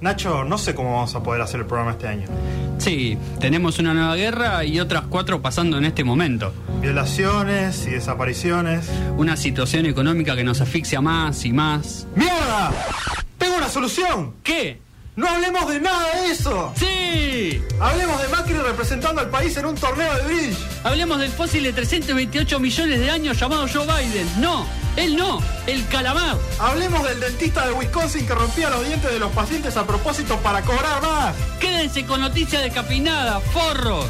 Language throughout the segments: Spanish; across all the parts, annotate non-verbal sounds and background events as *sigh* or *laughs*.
Nacho, no sé cómo vamos a poder hacer el programa este año. Sí, tenemos una nueva guerra y otras cuatro pasando en este momento. Violaciones y desapariciones. Una situación económica que nos asfixia más y más. ¡Mierda! ¡Tengo una solución! ¿Qué? ¡No hablemos de nada de eso! ¡Sí! Hablemos de Macri representando al país en un torneo de bridge. Hablemos del fósil de 328 millones de años llamado Joe Biden. No, él no, el calamar. Hablemos del dentista de Wisconsin que rompía los dientes de los pacientes a propósito para cobrar más. Quédense con noticias de capinada, forros.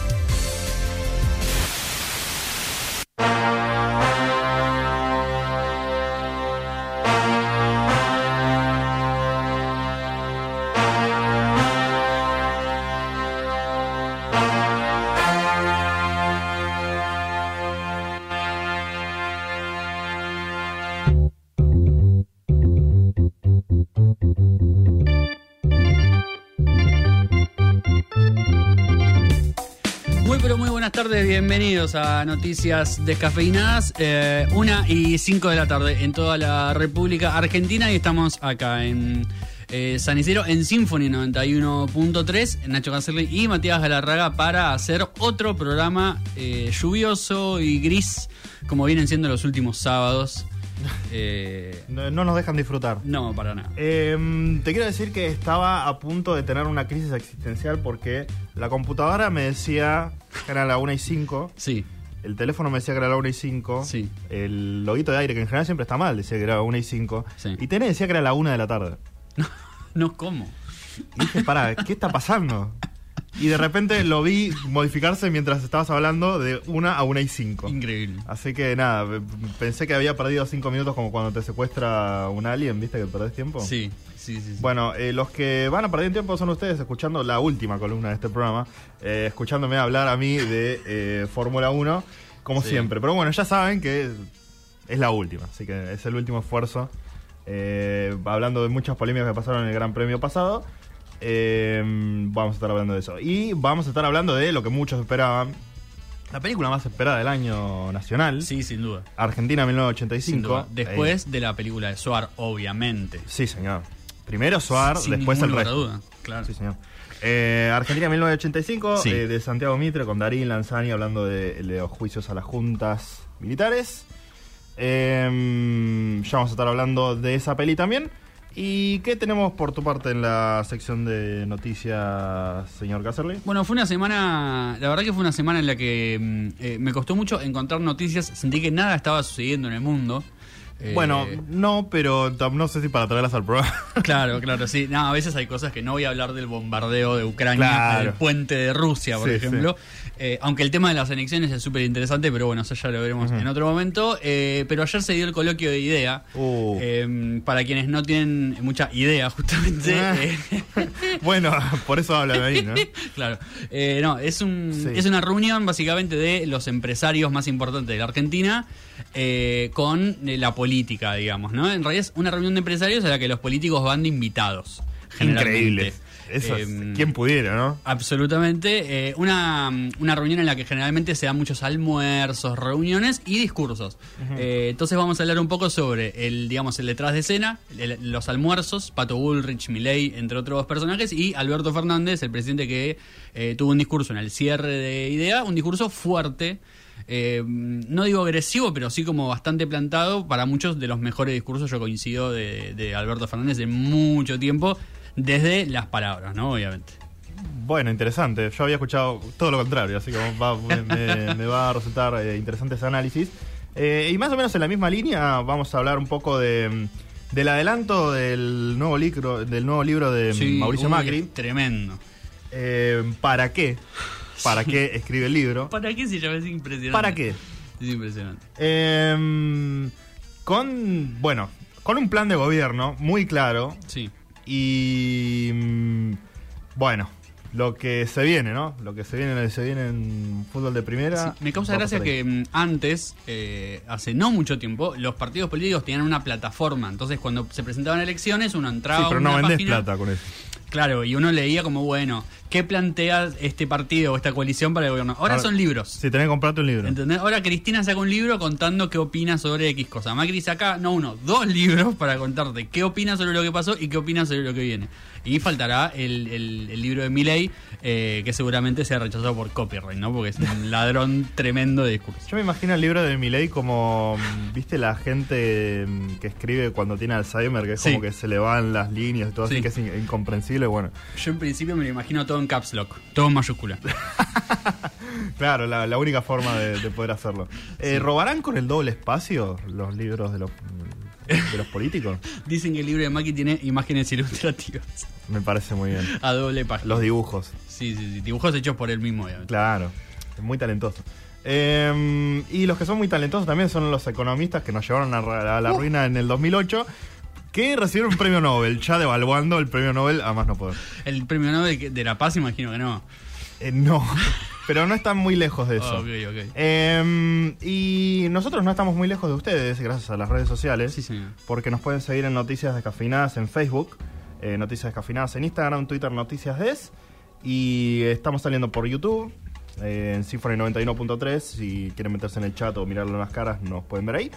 Bienvenidos a Noticias Descafeinadas, eh, una y cinco de la tarde en toda la República Argentina y estamos acá en eh, San Isidro en Symphony 91.3, Nacho Cancerli y Matías Galarraga para hacer otro programa eh, lluvioso y gris como vienen siendo los últimos sábados. *laughs* Eh, No, no nos dejan disfrutar. no, para nada. Em, te quiero decir que estaba a punto de tener una crisis existencial porque la computadora me decía que era la 1 y 5, Sí, el teléfono me decía que era la 1 y 5, Sí. el loguito de aire, que en general siempre está mal, decía que era 1 y 5, Sí. y TN decía que era la 1 de la tarde. *laughs* no, ¿cómo? Y dije, pará, ¿qué está pasando? *laughs* Y de repente lo vi modificarse mientras estabas hablando de 1 a 1 y 5. Increíble. Así que nada, pensé que había perdido 5 minutos como cuando te secuestra un alien, ¿viste? Que perdés tiempo. Sí, sí, sí. sí. Bueno, eh, los que van a perder tiempo son ustedes escuchando la última columna de este programa, eh, escuchándome hablar a mí de eh, Fórmula 1, como siempre. Pero bueno, ya saben que es la última, así que es el último esfuerzo. Hablando de muchas polémicas que pasaron en el Gran Premio pasado, eh, vamos a estar hablando de eso. Y vamos a estar hablando de lo que muchos esperaban, la película más esperada del año nacional, Sí, sin duda. Argentina Sin 1985. duda. Eh, Después de la película de Suar, obviamente. sí, señor. Primero Suar, Sin después el resto. duda. Claro. Sí, señor. Eh, Argentina 1985, Sí. eh, de Santiago Mitre con Darín Lanzani hablando de, de los juicios a las juntas militares. Eh, ya vamos a estar hablando de esa peli también. ¿Y qué tenemos por tu parte en la sección de noticias, señor Casserly? Bueno, fue una semana, la verdad que fue una semana en la que mm, eh, me costó mucho encontrar noticias, sentí que nada estaba sucediendo en el mundo. Eh, Bueno, no, pero no sé si para traerlas al programa. *laughs* Claro, claro, sí. No, a veces hay cosas que no voy a hablar del bombardeo de Ucrania Claro. al puente de Rusia, por Sí, ejemplo. Eh, aunque el tema de las anexiones es súper interesante, pero bueno, eso ya lo veremos en otro momento. Eh, pero ayer se dio el coloquio de idea. Uh. Eh, para quienes no tienen mucha idea, justamente. Ah. eh, *laughs* bueno, por eso hablan ahí, ¿no? *laughs* claro. Eh, no, es, un, Sí. es una reunión básicamente de los empresarios más importantes de la Argentina eh, con eh, la política, digamos, ¿no? En realidad es una reunión de empresarios a la que los políticos van de invitados. Increíble. Eso es, Eh, ¿Quién pudiera, no? Absolutamente. eh, una, una reunión en la que generalmente se dan muchos almuerzos, reuniones y discursos. Eh, entonces vamos a hablar un poco sobre el, digamos, el detrás de escena, el- los almuerzos, Pato Bullrich, Milei, entre otros personajes, y Alberto Fernández, el presidente que tuvo un discurso en el cierre de IDEA, un discurso fuerte. Eh, no digo agresivo, pero sí como bastante plantado. Para muchos de los mejores discursos, yo coincido de, de Alberto Fernández de mucho tiempo, desde las palabras, ¿no? Obviamente. Bueno, interesante. Yo había escuchado todo lo contrario, así que va- me, va a resultar eh, interesante ese análisis. Eh, y más o menos en la misma línea vamos a hablar un poco de, del adelanto del nuevo libro, del nuevo libro de Sí, Mauricio Macri. Tremendo. Eh, ¿Para qué? ¿Para qué escribe el libro? *laughs* ¿Para qué se llama? Es impresionante. ¿Para qué? Es impresionante. Eh, con, bueno, con un plan de gobierno muy claro Sí. y mm, bueno, lo que se viene, ¿no? Lo que se viene, se viene en fútbol de primera. Sí, Me causa gracia que mm, antes, eh, hace no mucho tiempo, los partidos políticos tenían una plataforma. Entonces, cuando se presentaban elecciones, uno entraba Sí, a pero una no vendés página- plata con eso. Claro, y uno leía como, bueno, ¿qué plantea este partido o esta coalición para el gobierno? Ahora, son libros. Si tenés que comprarte un libro. ¿Entendés? Ahora Cristina saca un libro contando qué opina sobre X cosa. Macri saca, no uno, dos libros para contarte qué opina sobre lo que pasó y qué opina sobre lo que viene. Y faltará el, el- el libro de Milley, eh, que seguramente sea rechazado por copyright, ¿no? Porque es un *laughs* ladrón tremendo de discurso. Yo me imagino el libro de Milei como, mm, viste, la gente mm, que escribe cuando tiene Alzheimer, que es Sí. como que se le van las líneas y todo así, Sí. que es in- incomprensible. Bueno, Yo en principio me lo imagino todo en caps lock, todo en mayúscula. *laughs* claro, la, la única forma de, de poder hacerlo. Eh, ¿Robarán con el doble espacio los libros de los, de los políticos? *laughs* Dicen que el libro de Macri tiene imágenes ilustrativas Me parece muy bien. a doble página. Los dibujos, Sí, sí, sí, dibujos hechos por él mismo, obviamente. claro. Es muy talentoso. Eh, y los que son muy talentosos también son los economistas que nos llevaron a, la ruina en el 2008, que recibieron un premio Nobel, ya devaluando el premio Nobel a más no poder. El premio Nobel de la Paz, imagino que no. Eh, no, *laughs* pero no están muy lejos de eso. Ok, ok. Eh, y nosotros no estamos muy lejos de ustedes, gracias a las redes sociales, Sí, señor. porque nos pueden seguir en Noticias Descafeinadas en Facebook, eh, Noticias Descafeinadas en Instagram, Twitter, Noticias Des, y estamos saliendo por YouTube, eh, en Symphony 91.3, si quieren meterse en el chat o mirarlo en las caras, nos pueden ver ahí.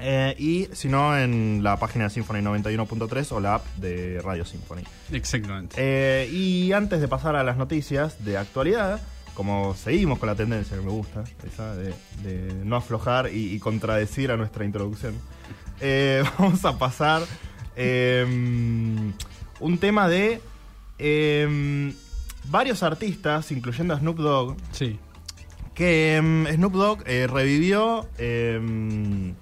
Eh, y si no, en la página de Symphony 91.3 o la app de Radio Symphony. Exactamente. Eh, y antes de pasar a las noticias de actualidad, como seguimos con la tendencia que me gusta, esa de, de no aflojar y, y contradecir a nuestra introducción, eh, *laughs* vamos a pasar eh, un tema de eh, varios artistas, incluyendo a Snoop Dogg, Sí. que em, Snoop Dogg eh, revivió em,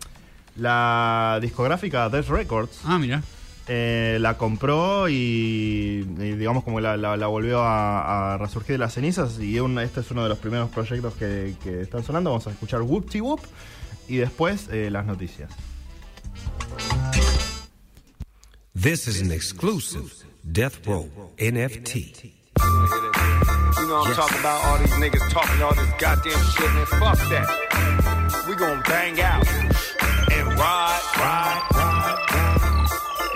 la discográfica Death Records. Ah, mira. Eh, la compró y, y digamos como la, la- la volvió a, a resurgir de las cenizas y un- este es uno de los primeros proyectos que, que están sonando. Vamos a escuchar Whoop Whoop y después eh, las noticias. This is an exclusive Death Row NFT. You know what I'm talking about? All these niggas talking all this goddamn shit, man. Fuck that. We gonna bang out and ride, ride.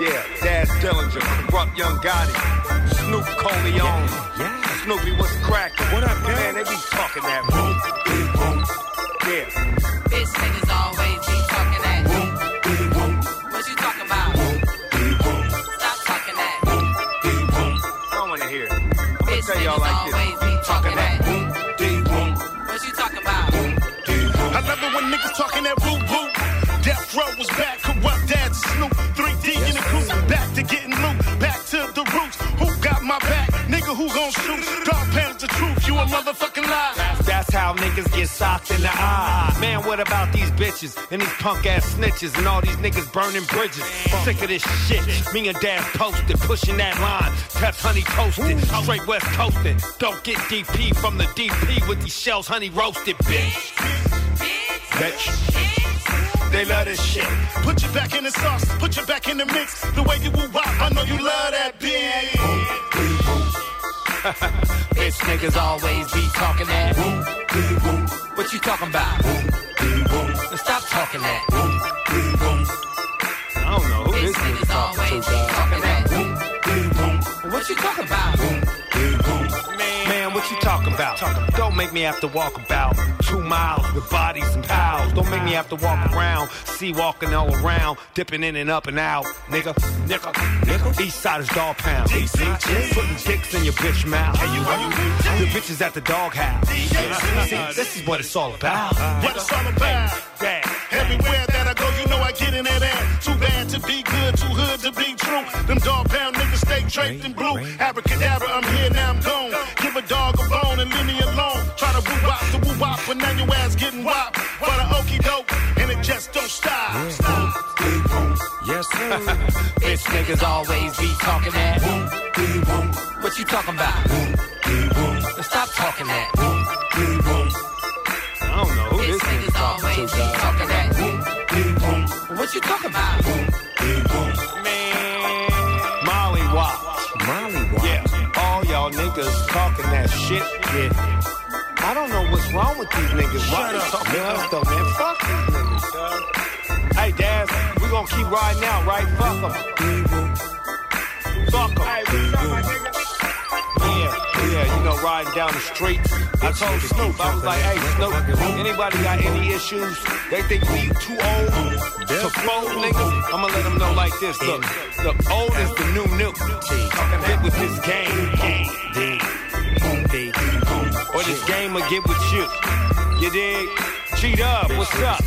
Yeah, Daz Dillinger, Corrupt Young Gotti, Snoop Coleon. Snoopy, what's cracking? What up, man? They be talking that. Boom, boom, Yeah. Bitch niggas always be talking that. Boom. What you talking about? Boom, boom, boom. Stop talking that. Boom, boom, boom. I don't wanna hear it. I'm gonna Bitch tell y'all like this. be talking that. Boom, What you talking about? I love it when niggas talking that woo woo. Death Row was back, Gon' shoot? Pounds the truth, you a motherfucking lie. That's how niggas get socked in the eye. Man, what about these bitches and these punk ass snitches and all these niggas burning bridges? Sick of this shit. Me and Dad posted, pushing that line. Test honey toasted, straight west coasting. Don't get DP from the DP with these shells, honey roasted, bitch. Bitch. They love this shit. Put you back in the sauce, put you back in the mix. The way you woo wop, I know you love that bitch. *laughs* Bitch niggas always be talking that. What you talking about? Stop talking that. I don't know who Bitch this nigga niggas talking always to, be dog. talking that. What you talking about? Man, what you talking about? Don't make me have to walk about two miles with bodies and pals. Don't make me have to walk around, see walking all around, dipping in and up and out. Nigga, nigga, nigga. East side is dog pound. Putting dicks in your bitch mouth. The bitches at the dog house. See, this is what it's all about. What it's all about. Yeah. Everywhere that I go, you know I get in that air. Too bad to be good, too hood to be true. Them dog pound niggas stay draped in blue. Abracadabra, I'm here, now I'm gone. Give a dog a bone and leave me alone. Try to woo wop to woo wop, but now your ass getting wop. For the okey doke, and it just don't stop. Stop. Yes, sir. *laughs* Bitch niggas always be talking that. What you talking about? Stop talking that. I don't know who Bitch this nigga niggas always be talking that. What you talking about? Talking that shit. Yeah. I don't know what's wrong with these niggas. Why they talking though, man? Fuck these niggas, dog. Hey, Daz, we gonna keep riding out, right? Fuck them. Fuck them. Riding down the street. I told Snoop, I was like, hey Snoop, anybody got any issues? They think we too old to fold niggas? I'ma let them know like this. Look, look, old is the new new. Fucking bit with this game. Or this game will get with you. You dig? Cheat up, what's up?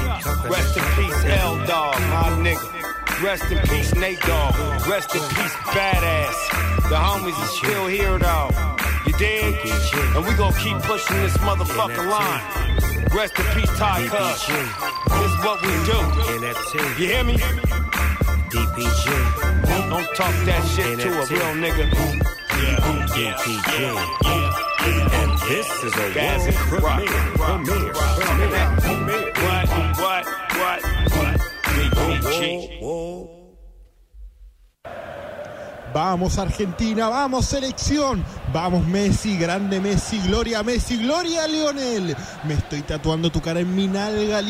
Rest in peace, L Dog, my nigga. Rest in peace, Nate Dog. Rest in peace, badass. The homies is still here though. You dig? And we gon' keep pushing this motherfucking line. Rest in peace, Ty Cuz. This is what we do. You hear me? DPG, Don't talk that shit to a real nigga. DPG. And this is a Gas world premiere. Premiere. Premiere. What, what, what, what? DPG. Whoa. Vamos Argentina, vamos selección, vamos Messi, grande Messi, gloria Messi, gloria Lionel. Me estoy tatuando tu cara en mi nalga,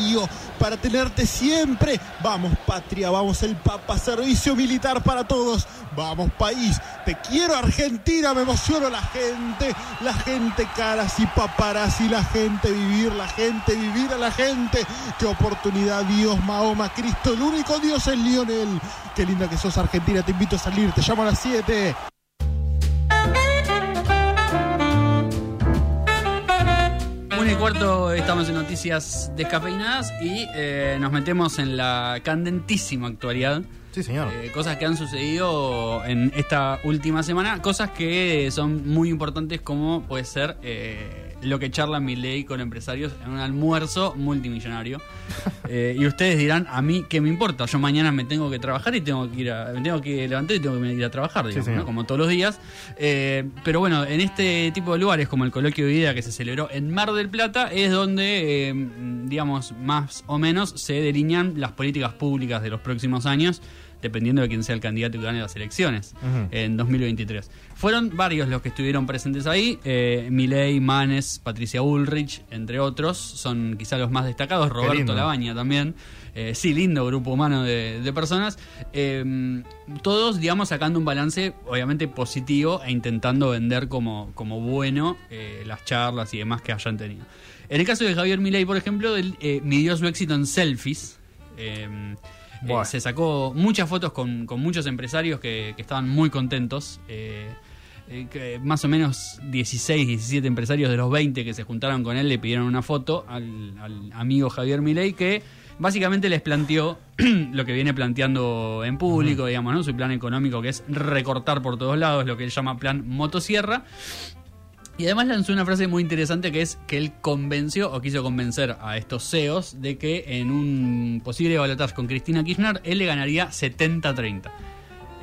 para tenerte siempre. Vamos patria, vamos el Papa, servicio militar para todos. Vamos país, te quiero Argentina, me emociono la gente, la gente caras y paparazzi, la gente vivir, la gente vivir a la gente. Qué oportunidad, Dios, Mahoma, Cristo, el único Dios es Lionel. Qué linda que sos Argentina, te invito a salir, te llamo a las 7. Cuarto estamos en noticias descafeinadas y eh, nos metemos en la candentísima actualidad. Sí, señor. Eh, cosas que han sucedido en esta última semana, cosas que son muy importantes como puede ser eh, lo que charla Milei con empresarios en un almuerzo multimillonario. *laughs* Eh, y ustedes dirán, a mí qué me importa, yo mañana me tengo que trabajar y tengo que ir a, me tengo que levantar y tengo que ir a trabajar, digamos, como todos los días. Eh, pero bueno, en este tipo de lugares como el coloquio de vida que se celebró en Mar del Plata es donde, eh, digamos, más o menos se delinean las políticas públicas de los próximos años dependiendo de quién sea el candidato que gane las elecciones en 2023. Fueron varios los que estuvieron presentes ahí, eh, Milei, Manes, Patricia Ulrich, entre otros, son quizá los más destacados, Roberto. Labaña también, Eh, sí, lindo grupo humano de, de personas, Eh, todos, digamos, sacando un balance obviamente positivo e intentando vender como, como bueno eh, las charlas y demás que hayan tenido. En el caso de Javier Milei, por ejemplo, él eh, midió su éxito en selfies. Eh, eh, se sacó muchas fotos con, con muchos empresarios que, que estaban muy contentos. eh, eh, que más o menos 16, 17 empresarios de los 20 que se juntaron con él le pidieron una foto al, al amigo Javier Milei que básicamente les planteó *clears throat* lo que viene planteando en público, digamos, ¿no? Su plan económico que es recortar por todos lados, lo que él llama plan motosierra. Y además lanzó una frase muy interesante que es que él convenció o quiso convencer a estos CEOs de que en un posible balotaje con Cristina Kirchner él le ganaría 70-30.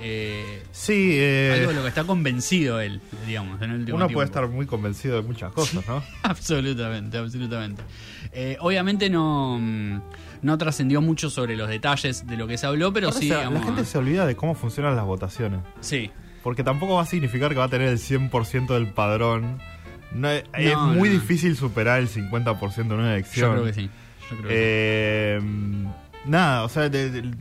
Eh, Sí, eh, algo de lo que está convencido él, digamos, en el último uno tiempo. puede estar muy convencido de muchas cosas, ¿no? *laughs* Absolutamente, absolutamente. Eh, obviamente no, mm, no trascendió mucho sobre los detalles de lo que se habló, pero sí, se- digamos, la gente se olvida de cómo funcionan las votaciones. sí. Porque tampoco va a significar que va a tener el 100% del padrón. No, es muy no. difícil superar el 50% en una elección. Yo creo que sí. Yo creo que sí. Eh, nada, o sea, de- de-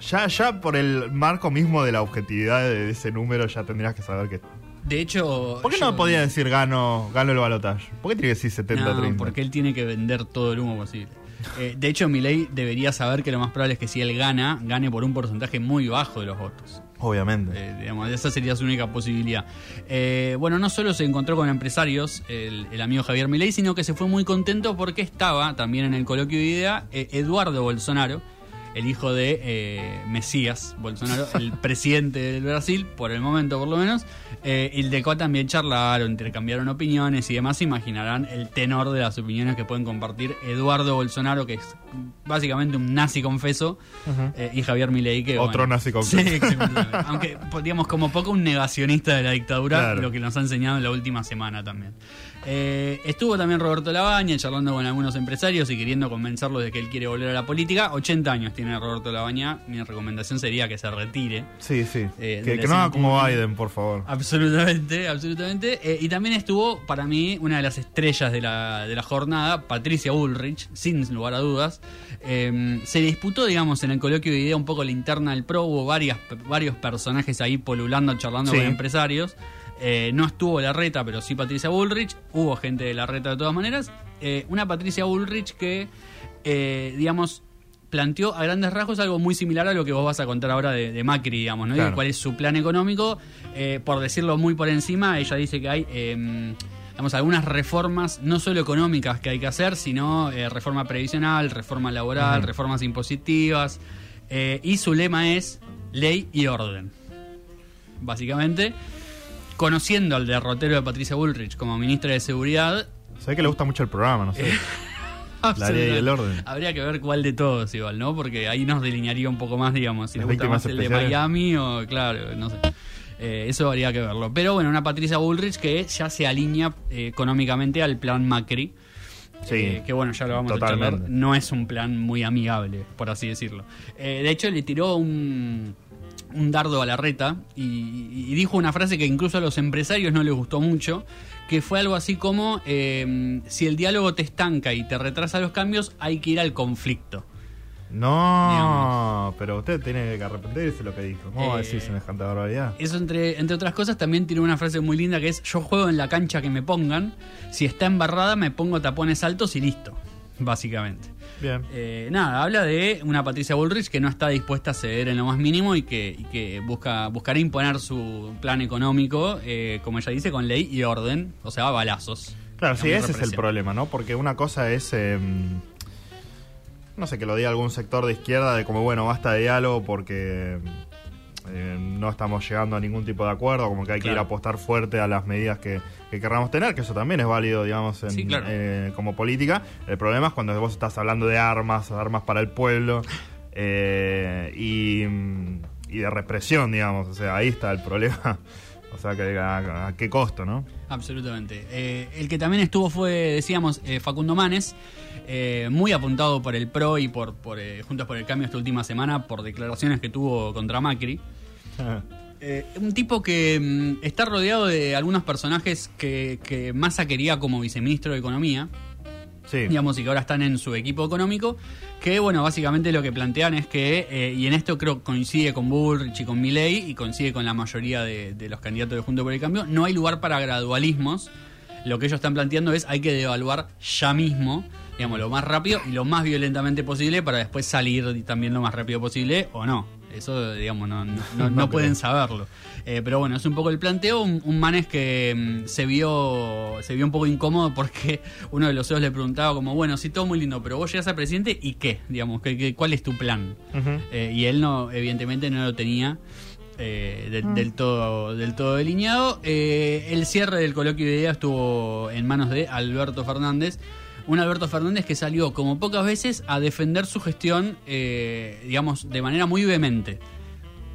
ya, ya por el marco mismo de la objetividad de ese número ya tendrías que saber que... De hecho, ¿Por qué yo- no podía decir gano, gano el balotaje? ¿Por qué tiene que decir 70-30? No, porque él tiene que vender todo el humo posible. *laughs* Eh, de hecho, Milei debería saber que lo más probable es que si él gana, gane por un porcentaje muy bajo de los votos. Obviamente. Eh, digamos, esa sería su única posibilidad. Eh, bueno, no solo se encontró con empresarios, el, el amigo Javier Milei, sino que se fue muy contento porque estaba también en el coloquio de idea eh, Eduardo Bolsonaro, el hijo de eh, Mesías Bolsonaro, el *laughs* presidente del Brasil, por el momento por lo menos, eh, y de cual también charlaron, intercambiaron opiniones y demás. Imaginarán el tenor de las opiniones que pueden compartir Eduardo Bolsonaro, que es básicamente un nazi confeso, eh, y Javier Milei, que Otro bueno, nazi confeso. Sí. Aunque, digamos, como poco un negacionista de la dictadura, Claro. lo que nos ha enseñado en la última semana también. Eh, estuvo también Roberto Labaña charlando con algunos empresarios y queriendo convencerlos de que él quiere volver a la política. 80 años tiene Roberto Labaña. Mi recomendación sería que se retire. Sí, sí. Eh, que, que no haga como. Biden, por favor. Absolutamente, absolutamente. Eh, y también estuvo, para mí, una de las estrellas de la, de la jornada, Patricia Ulrich, sin lugar a dudas. Eh, se disputó, digamos, en el coloquio de idea un poco la interna del PRO. Hubo varias, varios personajes ahí polulando, charlando Sí. con empresarios. Eh, no estuvo la reta, pero sí Patricia Bullrich. Hubo gente de la reta de todas maneras. Eh, una Patricia Bullrich que, eh, digamos, planteó a grandes rasgos algo muy similar a lo que vos vas a contar ahora de, de Macri, digamos, ¿no? Claro. cuál es su plan económico. Por decirlo muy por encima, ella dice que hay... eh, digamos, algunas reformas, no solo económicas que hay que hacer, sino eh, reforma previsional, reforma laboral, reformas impositivas. eh, y su lema es ley y orden. Básicamente, conociendo al derrotero de Patricia Bullrich como ministra de Seguridad, Se ve que le gusta mucho el programa, no sé. *laughs* La ley y el orden. Habría que ver cuál de todos igual, ¿no? Porque ahí nos delinearía un poco más, digamos, si le gusta más el de. Miami o, claro, no sé. Eh, eso habría que verlo. Pero bueno, una Patricia Bullrich que ya se alinea eh, económicamente al plan Macri. Sí, Eh, que bueno, ya lo vamos a charlar. No es un plan muy amigable, por así decirlo. Eh, de hecho, le tiró un, un dardo a la reta y, y dijo una frase que incluso a los empresarios no les gustó mucho, que fue algo así como, eh, si el diálogo te estanca y te retrasa los cambios, hay que ir al conflicto. No, pero usted tiene que arrepentirse de lo que dijo. ¿Cómo va a Eh, decir semejante barbaridad? Eso, entre, entre otras cosas, también tiene una frase muy linda que es: Yo juego en la cancha que me pongan, si está embarrada, me pongo tapones altos y listo. Básicamente. Bien. Eh, nada, habla de una Patricia Bullrich que no está dispuesta a ceder en lo más mínimo y que, y que busca buscará imponer su plan económico, eh, como ella dice, con ley y orden, o sea, balazos. Claro, sí, ese es el problema, ¿no? Porque una cosa es, eh, no sé, que lo diga algún sector de izquierda de como, bueno, basta de diálogo porque eh, no estamos llegando a ningún tipo de acuerdo, como que hay que ir a apostar fuerte a las medidas que, que querramos tener, que eso también es válido, digamos, en- Sí, claro. eh, como política. El problema es cuando vos estás hablando de armas, armas para el pueblo eh, y, y de represión, digamos, o sea, ahí está el problema. *laughs* O sea, que a, a qué costo, ¿no? Absolutamente. Eh, el que también estuvo fue, decíamos, eh, Facundo Manes, eh, muy apuntado por el PRO y por, por Juntos por el Cambio esta última semana por declaraciones que tuvo contra Macri. *laughs* Eh, un tipo que mm, está rodeado de algunos personajes que, que Massa quería como viceministro de Economía, Sí. digamos, y que ahora están en su equipo económico, que bueno, básicamente lo que plantean es que, eh, y en esto creo que coincide con Bullrich y con Milley, y coincide con la mayoría de, de los candidatos de Junto por el Cambio, no hay lugar para gradualismos, lo que ellos están planteando es hay que devaluar ya mismo, digamos, lo más rápido y lo más violentamente posible para después salir también lo más rápido posible o no. Eso, digamos, no, no, *laughs* no- no pueden saberlo. Eh, pero bueno, es un poco el planteo. Un, un Manes que mm, se vio se vio un poco incómodo porque *laughs* uno de los CEOs le preguntaba como, bueno, sí, todo muy lindo, pero vos llegas a presidente y qué, digamos, ¿qué, qué- cuál es tu plan? Eh, y él no, evidentemente no lo tenía eh, del, del todo del todo delineado. Eh, el cierre del coloquio de ideas estuvo en manos de Alberto Fernández. Un Alberto Fernández que salió como pocas veces a defender su gestión, eh, digamos, de manera muy vehemente.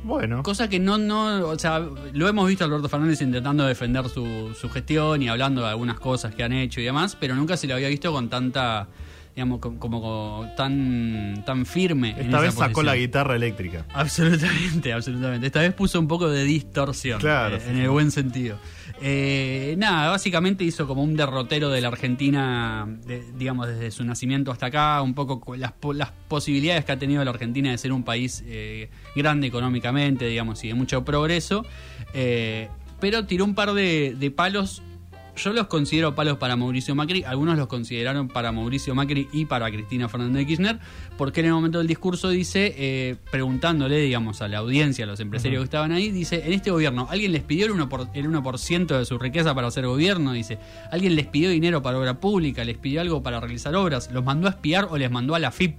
Bueno. Cosa que no, no, o sea, lo hemos visto a Alberto Fernández intentando defender su, su gestión y hablando de algunas cosas que han hecho y demás, pero nunca se lo había visto con tanta, digamos, com- como, como tan, tan firme. en Esta esa vez sacó la guitarra eléctrica. Absolutamente, *laughs* absolutamente. Esta vez puso un poco de distorsión. Claro, eh, sí, en sí. el buen sentido. Eh, nada, básicamente hizo como un derrotero de la Argentina, de- digamos, desde su nacimiento hasta acá, un poco las, las posibilidades que ha tenido la Argentina de ser un país eh, grande económicamente, digamos, y de mucho progreso. Eh, pero tiró un par de, de palos. Yo los considero palos para Mauricio Macri, algunos los consideraron para Mauricio Macri y para Cristina Fernández de Kirchner, porque en el momento del discurso dice, eh, preguntándole, digamos, a la audiencia, a los empresarios que estaban ahí, dice, en este gobierno, ¿alguien les pidió el 1%, por, el 1 de su riqueza para hacer gobierno? Dice, ¿alguien les pidió dinero para obra pública? ¿Les pidió algo para realizar obras? ¿Los mandó a espiar o les mandó a la FIP?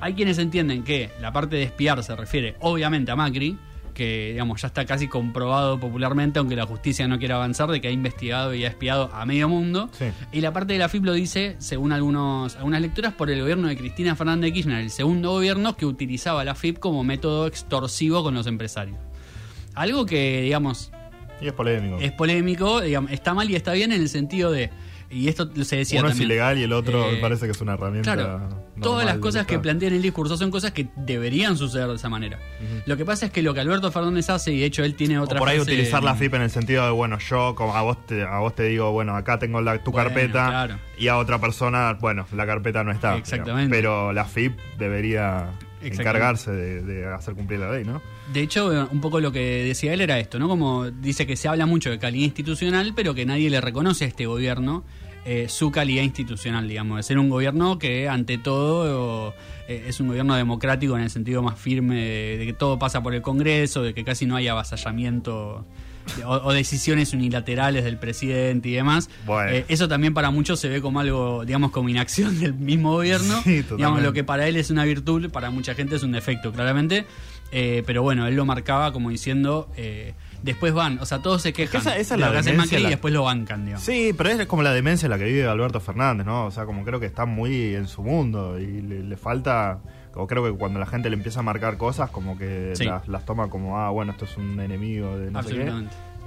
Hay quienes entienden que la parte de espiar se refiere obviamente a Macri, que digamos ya está casi comprobado popularmente, aunque la justicia no quiera avanzar, de que ha investigado y ha espiado a medio mundo. Sí. Y la parte de la FIP lo dice, según algunos, algunas lecturas, por el gobierno de Cristina Fernández de Kirchner, el segundo gobierno que utilizaba la FIP como método extorsivo con los empresarios. Algo que, digamos, Y es polémico. es polémico, digamos, está mal y está bien en el sentido de, y esto se decía Uno es también. ilegal y el otro Eh, parece que es una herramienta. Claro, todas las cosas que plantean el discurso son cosas que deberían suceder de esa manera. Lo que pasa es que lo que Alberto Fernández hace, y de hecho él tiene O otra por ahí frase- utilizar la FIP en el sentido de, bueno, yo como a vos te, a vos te digo, bueno, acá tengo la, tu Bueno, carpeta claro. y a otra persona, bueno, la carpeta no está. Exactamente. digamos. Pero la FIP debería encargarse de, de hacer cumplir la ley, ¿no? De hecho, eh, un poco lo que decía él era esto, ¿no? Como dice que se habla mucho de calidad institucional, pero que nadie le reconoce a este gobierno eh, su calidad institucional, digamos, de ser un gobierno que ante todo eh, es un gobierno democrático en el sentido más firme de, de que todo pasa por el Congreso, de que casi no hay avasallamiento de- o, o decisiones unilaterales del presidente y demás. Bueno. Eh, eso también para muchos se ve como algo, digamos, como inacción del mismo gobierno. Sí, digamos, lo que para él es una virtud, para mucha gente es un defecto, claramente. Pero bueno, él lo marcaba como diciendo, después van, o sea, todos se quejan esa- esa es de la lo que hace demencia, Macri la- y después lo bancan, digamos. Sí, pero es como la demencia en la que vive Alberto Fernández, ¿no? O sea, como creo que está muy en su mundo y le, le falta, como creo que cuando la gente le empieza a marcar cosas, como que Sí. las, las toma como, ah, bueno, esto es un enemigo de no sé qué,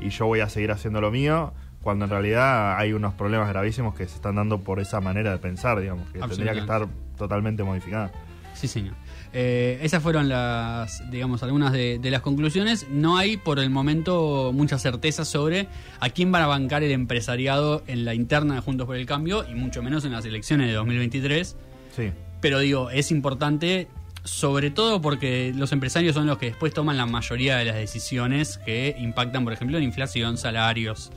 y yo voy a seguir haciendo lo mío, cuando en realidad hay unos problemas gravísimos que se están dando por esa manera de pensar, digamos, que tendría que estar totalmente modificada. Sí, señor. Eh, esas fueron las, digamos, algunas de, de las conclusiones. No hay por el momento mucha certeza sobre a quién van a bancar el empresariado en la interna de Juntos por el Cambio y mucho menos en las elecciones de 2023. Sí. Pero digo, es importante sobre todo porque los empresarios son los que después toman la mayoría de las decisiones que impactan, por ejemplo, en inflación, salarios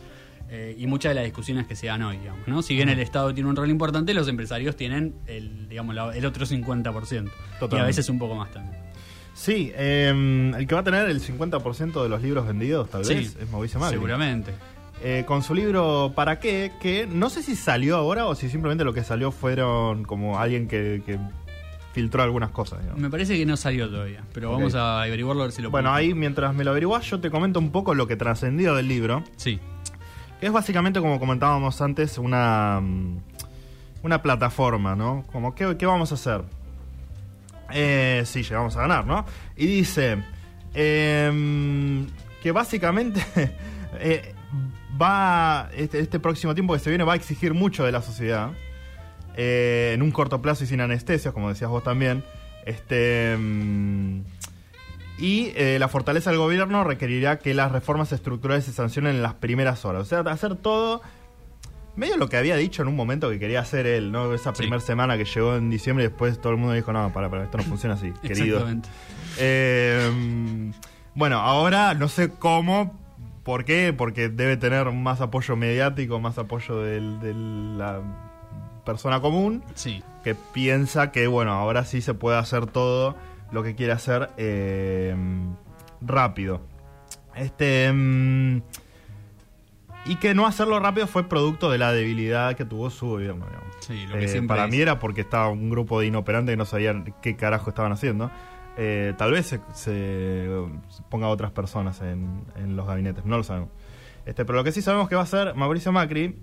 eh, y muchas de las discusiones que se dan hoy, digamos, ¿no? Si bien el Estado tiene un rol importante, los empresarios tienen el, digamos, la- el otro 50%. Y a Totalmente. veces un poco más también. Sí, eh, el que va a tener el 50% de los libros vendidos, tal Sí, vez, es Mauricio Macri. Seguramente. Eh, con su libro ¿Para qué? Que no sé si salió ahora o si simplemente lo que salió fueron como alguien que, que filtró algunas cosas. digamos. Me parece que no salió todavía, pero vamos a averiguarlo a ver si lo Bueno, ahí mientras me lo averiguás, yo te comento un poco lo que trascendió del libro. Sí, Es básicamente, como comentábamos antes, una, mm, una plataforma, ¿no? Como, ¿qué, vamos a hacer? Eh, sí, llegamos a ganar, ¿no? Y dice em, que básicamente *laughs* eh, va, este, este próximo tiempo que se viene va a exigir mucho de la sociedad. eh, en un corto plazo y sin anestesias, como decías vos también. Este. mm, y eh, la fortaleza del gobierno requerirá que las reformas estructurales se sancionen en las primeras horas. O sea, hacer todo. Medio lo que había dicho en un momento que quería hacer él, ¿no? Esa Sí. primera semana que llegó en diciembre y después todo el mundo dijo, no, para, para, esto no funciona así, *laughs* querido. exactamente. Eh, bueno, ahora no sé cómo, por qué, porque debe tener más apoyo mediático, más apoyo de la persona común Sí, que piensa que, bueno, ahora sí se puede hacer todo lo que quiere hacer eh, rápido. Este. mm, y que no hacerlo rápido fue producto de la debilidad que tuvo su gobierno, sí, lo que Eh, para mí era porque estaba un grupo de inoperantes que no sabían qué carajo estaban haciendo. Eh, tal vez se, se ponga otras personas en, en los gabinetes, no lo sabemos. Este, pero lo que sí sabemos que va a hacer Mauricio Macri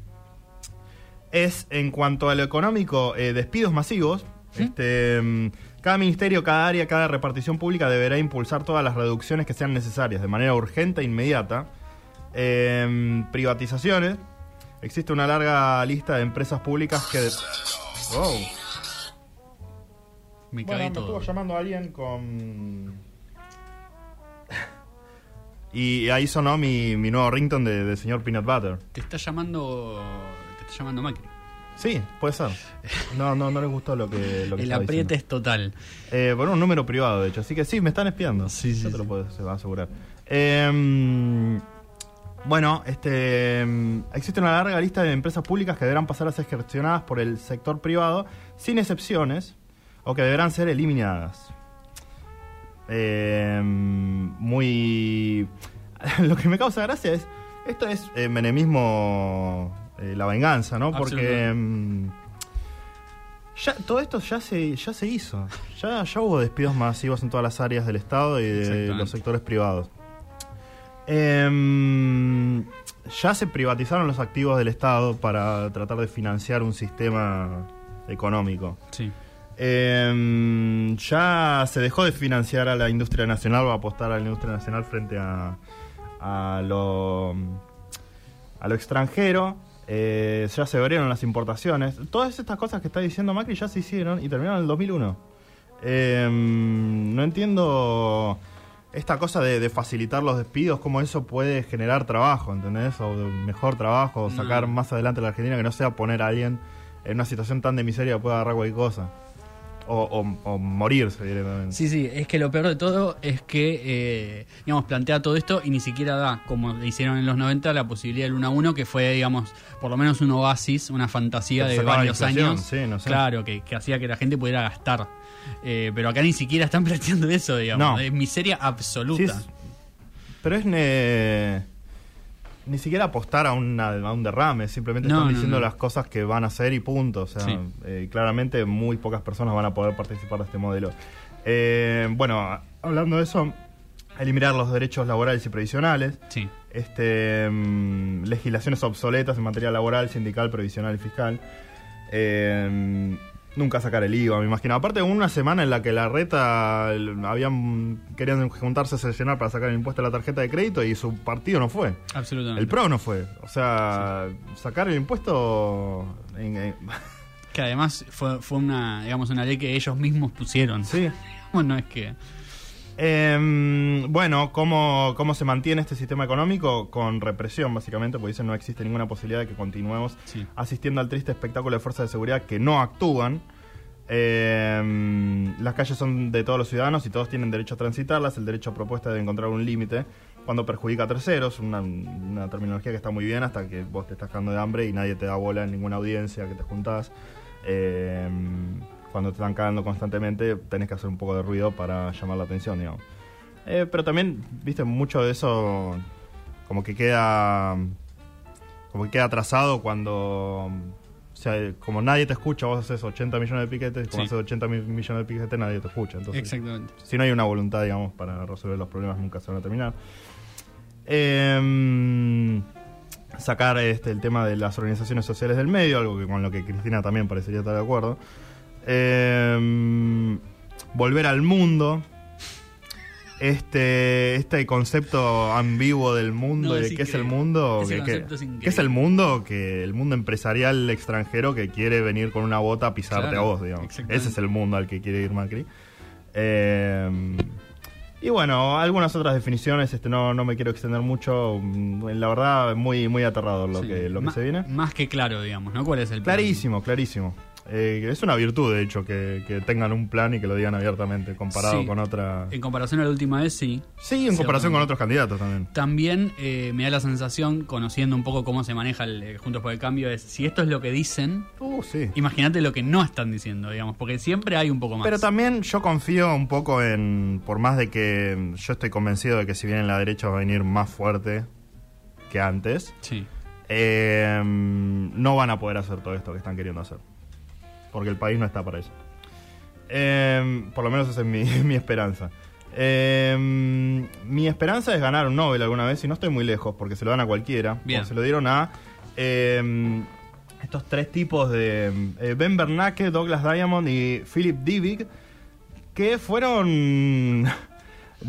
es, en cuanto a lo económico, eh, despidos masivos. Este, mm, cada ministerio, cada área, cada repartición pública deberá impulsar todas las reducciones que sean necesarias de manera urgente e inmediata. Em, privatizaciones. Existe una larga lista de empresas públicas que... de- Wow. Me Bueno, estuvo llamando alguien con... y ahí sonó mi, mi nuevo ringtone de, de señor Peanut Butter. Te está llamando. Te está llamando Macri. Sí, puede ser. No, no, no les gustó lo que, lo que El apriete diciendo. es total. Eh, por un número privado, de hecho. Así que sí, me están espiando. Sí, sí, Yo te lo sí. puedo asegurar. Eh, bueno, este mm, existe una larga lista de empresas públicas que deberán pasar a ser gestionadas por el sector privado, sin excepciones, o que deberán ser eliminadas. Eh, muy. *laughs* Lo que me causa gracia es. Esto es eh, menemismo. Eh, la venganza, ¿no? Porque. Mm, ya, todo esto ya se, ya se hizo. Ya, ya hubo despidos masivos en todas las áreas del Estado y de los sectores privados. Em, ya se privatizaron los activos del Estado para tratar de financiar un sistema económico. Sí. Em, ya se dejó de financiar a la industria nacional o apostar a la industria nacional frente a, a lo a lo extranjero. Eh, ya se abrieron las importaciones. Todas estas cosas que está diciendo Macri ya se hicieron y terminaron en el 2001. Em, no entiendo esta cosa de, de facilitar los despidos, cómo eso puede generar trabajo, ¿entendés? O mejor trabajo, o sacar No. más adelante a la Argentina que no sea poner a alguien en una situación tan de miseria que pueda agarrar cualquier cosa. O, o- o morirse directamente. Sí, sí, es que lo peor de todo es que, eh, digamos, plantea todo esto y ni siquiera da, como le hicieron en los 90, la posibilidad del 1 a 1, que fue, digamos, por lo menos un oasis, una fantasía de varios años. sí, no sé. Claro, que, que hacía que la gente pudiera gastar. Eh, pero acá ni siquiera están *laughs* planteando eso, digamos. No. Es miseria Sí, absoluta. es- pero es ne- ni siquiera apostar a, una- a un derrame, simplemente No, están no, diciendo no. las cosas que van a hacer y punto. O sea, Sí. eh, claramente muy pocas personas van a poder participar de este modelo. Eh, bueno, hablando de eso, eliminar los derechos laborales y previsionales, Sí. este, mm, legislaciones obsoletas en materia laboral, sindical, previsional y fiscal. Eh, nunca sacar el IVA, me imagino. Aparte, una semana en la que la reta habían querían juntarse a sesionar para sacar el impuesto a la tarjeta de crédito y su partido no fue. Absolutamente. El PRO no fue. O sea, sacar el impuesto. en- en- Que además fue, fue una, digamos, una ley que ellos mismos pusieron. sí. *laughs* Bueno, es que. Em, bueno, ¿cómo, ¿cómo se mantiene este sistema económico? Con represión, básicamente, porque dicen no existe ninguna posibilidad de que continuemos Sí. asistiendo al triste espectáculo de fuerzas de seguridad que no actúan. Em, las calles son de todos los ciudadanos y todos tienen derecho a transitarlas. El derecho a propuesta de encontrar un límite cuando perjudica a terceros, una, una terminología que está muy bien hasta que vos te estás cagando de hambre y nadie te da bola en ninguna audiencia que te juntás. Em, cuando te están cagando constantemente, tenés que hacer un poco de ruido para llamar la atención, digamos. Eh, pero también, viste, mucho de eso como que queda como que queda atrasado cuando o sea, como nadie te escucha, vos haces 80 millones de piquetes, como Sí. haces 80 mi- millones de piquetes, nadie te escucha. Entonces, Exactamente. si no hay una voluntad, digamos, para resolver los problemas, nunca se van a terminar. Em, sacar este, el tema de las organizaciones sociales del medio, algo que con lo que Cristina también parecería estar de acuerdo. Em, volver al mundo. Este, este concepto ambiguo del mundo No, y de qué es el mundo. Ese que- es ¿Qué es el mundo? Que el mundo empresarial extranjero que quiere venir con una bota a pisarte Claro, a vos, digamos. Ese es el mundo al que quiere ir Macri. Eh, y bueno, algunas otras definiciones, este no, no me quiero extender mucho. mm, La verdad, muy, muy aterrador lo Sí. que, lo que se viene. Más que claro, digamos, ¿no? ¿Cuál es el plan? Clarísimo, clarísimo. Eh, es una virtud, de hecho, que, que tengan un plan y que lo digan abiertamente, comparado Sí. con otra. En comparación a la última vez, sí. Sí, en comparación con otros candidatos también. También eh, me da la sensación, conociendo un poco cómo se maneja el eh, Juntos por el Cambio, es si esto es lo que dicen, Uh, sí. imagínate lo que no están diciendo, digamos, porque siempre hay un poco más. Pero también yo confío un poco en, por más de que yo estoy convencido de que si viene la derecha va a venir más fuerte que antes, Sí. eh, no van a poder hacer todo esto que están queriendo hacer. Porque el país no está para eso. Eh, por lo menos esa es mi, *laughs* mi esperanza. Eh, mi esperanza es ganar un Nobel alguna vez y no estoy muy lejos porque se lo dan a cualquiera. Bien. Se lo dieron a eh, estos tres tipos de eh, Ben Bernanke, Douglas Diamond y Philip Dybvig que fueron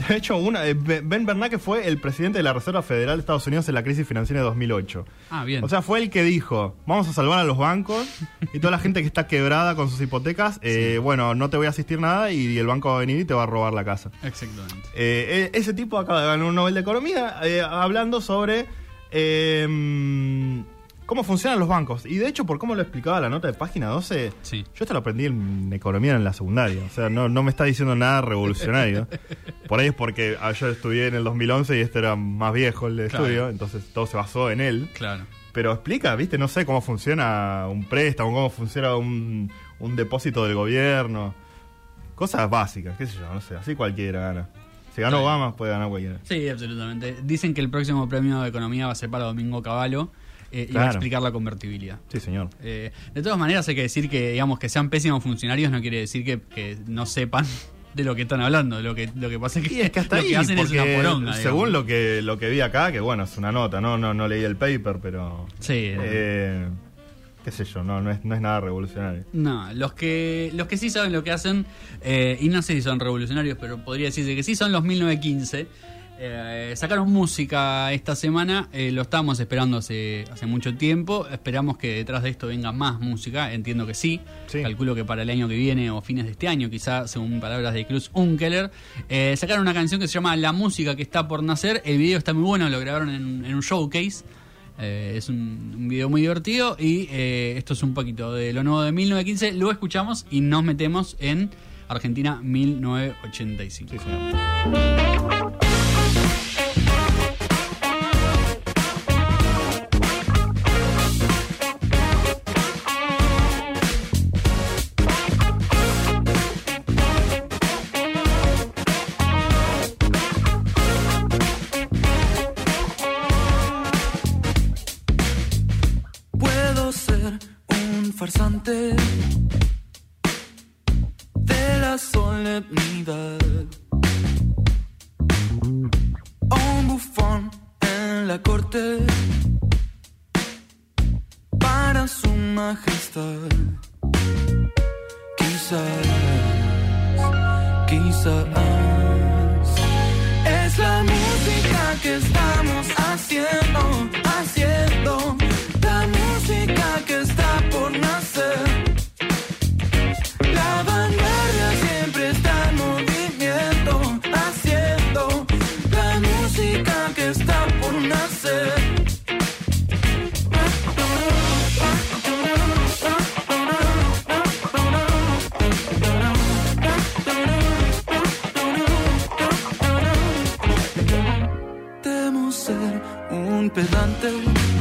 de hecho una eh, Ben Bernanke fue el presidente de la Reserva Federal de Estados Unidos en la crisis financiera de 2008. Ah, bien. O sea, fue el que dijo, vamos a salvar a los bancos y toda la gente que está quebrada con sus hipotecas, eh, bueno, no te voy a asistir nada y el banco va a venir y te va a robar la casa. Exactamente. Eh, e- ese tipo acaba de ganar un Nobel de Economía eh, hablando sobre cómo funcionan los bancos. Y de hecho, por cómo lo explicaba la nota de página 12, Sí. yo esto lo aprendí en economía en la secundaria. O sea, no, no me está diciendo nada revolucionario. *laughs* Por ahí es porque ah, yo estudié en el 2011 y este era más viejo el de Claro. estudio, entonces todo se basó en él. Claro. Pero explica, ¿viste? No sé cómo funciona un préstamo, cómo funciona un, un depósito del gobierno. Cosas básicas, qué sé yo, no sé. Así cualquiera gana. Si bien. Obama, puede ganar cualquiera. Sí, absolutamente. Dicen que el próximo premio de economía va a ser para Domingo Cavallo eh, y va a Claro. explicar la convertibilidad. Sí, señor. Eh, de todas maneras, hay que decir que, digamos, que sean pésimos funcionarios no quiere decir que, que no sepan de lo que están hablando. Lo que, lo que pasa es que, Y es que hasta lo ahí, que hacen es una poronga. según digamos. lo que, lo que vi acá, que bueno, es una nota, no, no, no leí el paper, pero... Sí. eh, qué sé yo, no, no, es, no es nada revolucionario. No, los que, los que sí saben lo que hacen, eh, y no sé si son revolucionarios, pero podría decirse que sí, son los 1915. Eh, sacaron música esta semana, eh, lo estábamos esperando hace, hace mucho tiempo. Esperamos que detrás de esto venga más música, entiendo que sí. Sí. Calculo que para el año que viene o fines de este año, quizá, según palabras de Cruz Unkeler. Eh, sacaron una canción que se llama La música que está por nacer. El video está muy bueno, lo grabaron en, en un showcase. Eh, es un, un video muy divertido y esto es un poquito de lo nuevo de 1915. Luego escuchamos y nos metemos en Argentina 1985. Sí, pedante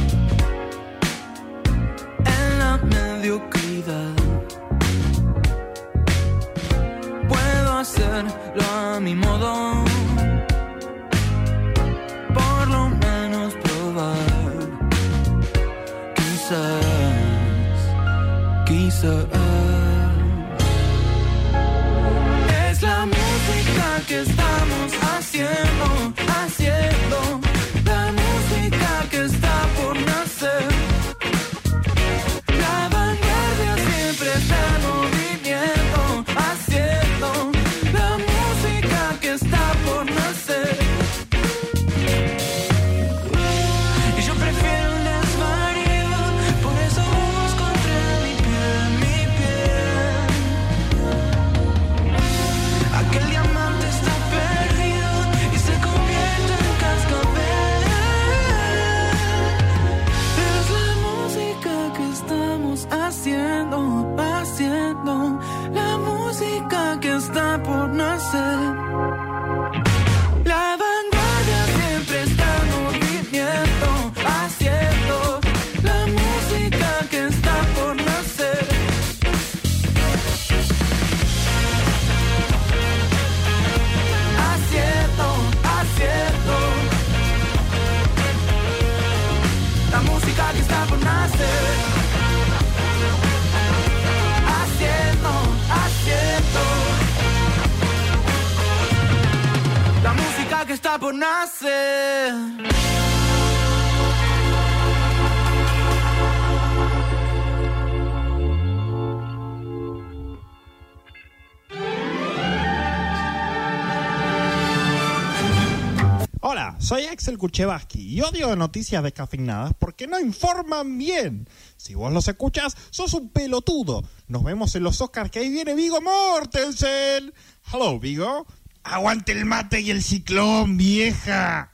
Hola, soy Axel Kuchevaski y odio noticias descafeinadas porque no informan bien. Si vos los escuchas, sos un pelotudo. Nos vemos en los Oscars que ahí viene Vigo Mortensen. Hello, Vigo. Aguante el mate y el ciclón, vieja.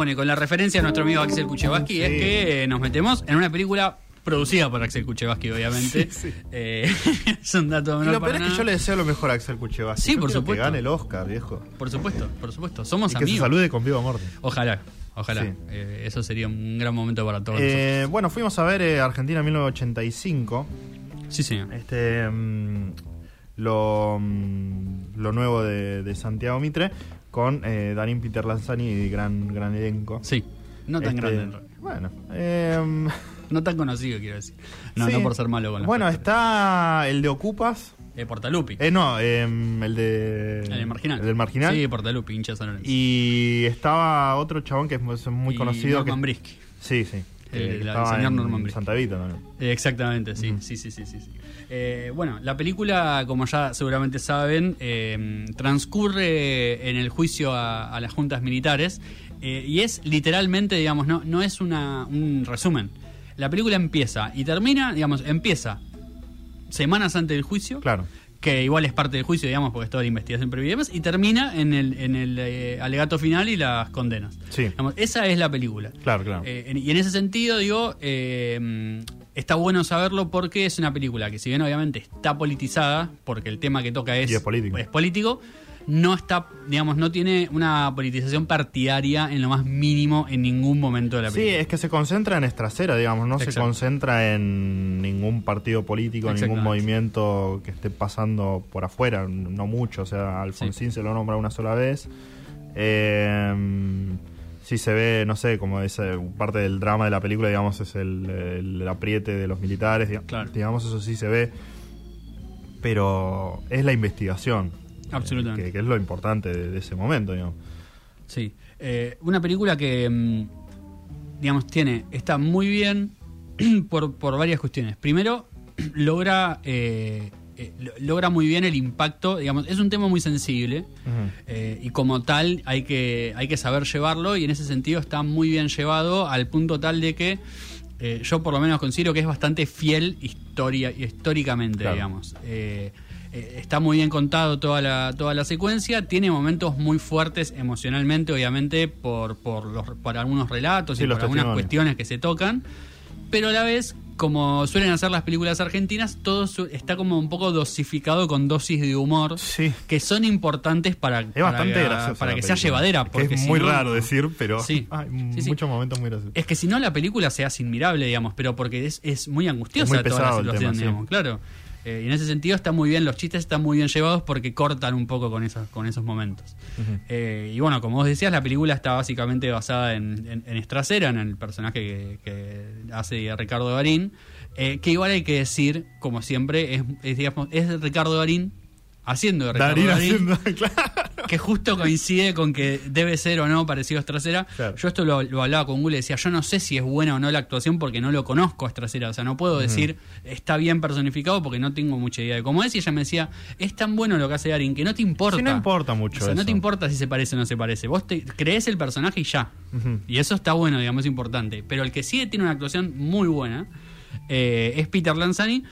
Bueno, y con la referencia a nuestro amigo Axel Kuchevaski es que eh, nos metemos en una película producida por Axel Kuchevaski, obviamente. Eh, *laughs* es un dato Y menor lo peor es que yo le deseo lo mejor a Axel Kuchevaski. Sí, Yo por supuesto. Que gane el Oscar, viejo. Por supuesto, por supuesto. Somos Y que se amigos. salude con Viva Morten. Ojalá, ojalá. Sí. Eh, eso sería un gran momento para todos Eh, bueno, fuimos a ver Argentina 1985. nosotros. Sí, señor. Este. mm, lo, mm, lo nuevo de, de Santiago Mitre con eh, Darín Peter Lanzani y gran, gran elenco. Sí. No tan Este, grande, en realidad. Bueno, eh, *laughs* No tan conocido, quiero decir. No, sí. no por ser malo con Bueno, está el de Ocupas. Eh, Portalupi. Eh, no, eh, el de. el del Marginal. El del Marginal. Sí, Portalupi, hincha San. Y estaba otro chabón que es muy- Y conocido. Norman que, Brisky. Sí, sí. El- Eh, el señor Norman Brisky. Santa Vita también. Eh, Exactamente, sí, sí, sí, sí, sí. sí. Eh, bueno, la película, como ya seguramente saben, eh, transcurre en el juicio a, a las juntas militares eh, y es literalmente, digamos, no, no es una, un resumen. La película empieza y termina, digamos, empieza semanas antes del juicio Claro. que igual es parte del juicio, digamos, porque es toda la investigación previa y demás, y termina en el, en el eh, alegato final y las condenas. Sí. Digamos, esa es la película. Claro, claro. Eh, en- y en ese sentido, digo, eh, está bueno saberlo porque es una película que, si bien obviamente está politizada, porque el tema que toca es, es político. político, no está, digamos, no tiene una politización partidaria en lo más mínimo en ningún momento de la Sí, película. es que se concentra en Estrasera, digamos, no se concentra en ningún partido político, ningún movimiento que esté pasando por afuera, no mucho, o sea, Alfonsín se lo nombra una sola vez. Eh, sí se ve, no sé, como es eh, parte del drama de la película, digamos, es el, el apriete de los militares, diga- Claro. digamos, eso sí se ve, pero es la investigación. Absolutamente. Que, que es lo importante de, de ese momento, digamos. Sí. Eh, una película que, mm, digamos, tiene, está muy bien *clears throat* por, por varias cuestiones. Primero, *clears throat* logra, eh, eh, lo- logra muy bien el impacto, digamos, es un tema muy sensible eh, y como tal hay que, hay que saber llevarlo y en ese sentido está muy bien llevado al punto tal de que eh, yo por lo menos considero que es bastante fiel historia, históricamente, Claro. digamos. Está muy bien contado toda la, toda la secuencia, tiene momentos muy fuertes emocionalmente, obviamente, por, por, los, por algunos relatos Sí, y por algunas cuestiones que se tocan, pero a la vez, como suelen hacer las películas argentinas, todo su- está como un poco dosificado con dosis de humor Sí. que son importantes para, Es para bastante que, para sea llevadera. Que Porque es si muy no- raro decir, pero Sí. *laughs* hay Sí, muchos momentos muy graciosos. Es que si no la película se hace inmirable, digamos, pero porque es, es muy angustiosa Es muy toda la situación, tema, digamos, claro. Eh, y en ese sentido está muy bien, los chistes están muy bien llevados porque cortan un poco con esos, con esos momentos. Eh, y bueno, como vos decías, la película está básicamente basada en, en, en Estracera, en el personaje que, que hace Ricardo Darín, eh, que igual hay que decir, como siempre, es, es, digamos, es Ricardo Darín haciendo de Ricardo Darín Darín, haciendo, *laughs* claro. Que justo coincide con que debe ser o no parecido a Estracera. Claro. Yo esto lo, lo hablaba con Google y decía, yo no sé si es buena o no la actuación porque no lo conozco a Estracera. O sea, no puedo decir está bien personificado porque no tengo mucha idea de cómo es. Y ella me decía, es tan bueno lo que hace Darín que no te importa. Sí, no importa mucho O sea, no eso. te importa si se parece o no se parece. Vos te crees el personaje y ya. Y eso está bueno, digamos, es importante. Pero el que sí tiene una actuación muy buena eh, es Peter Lanzani.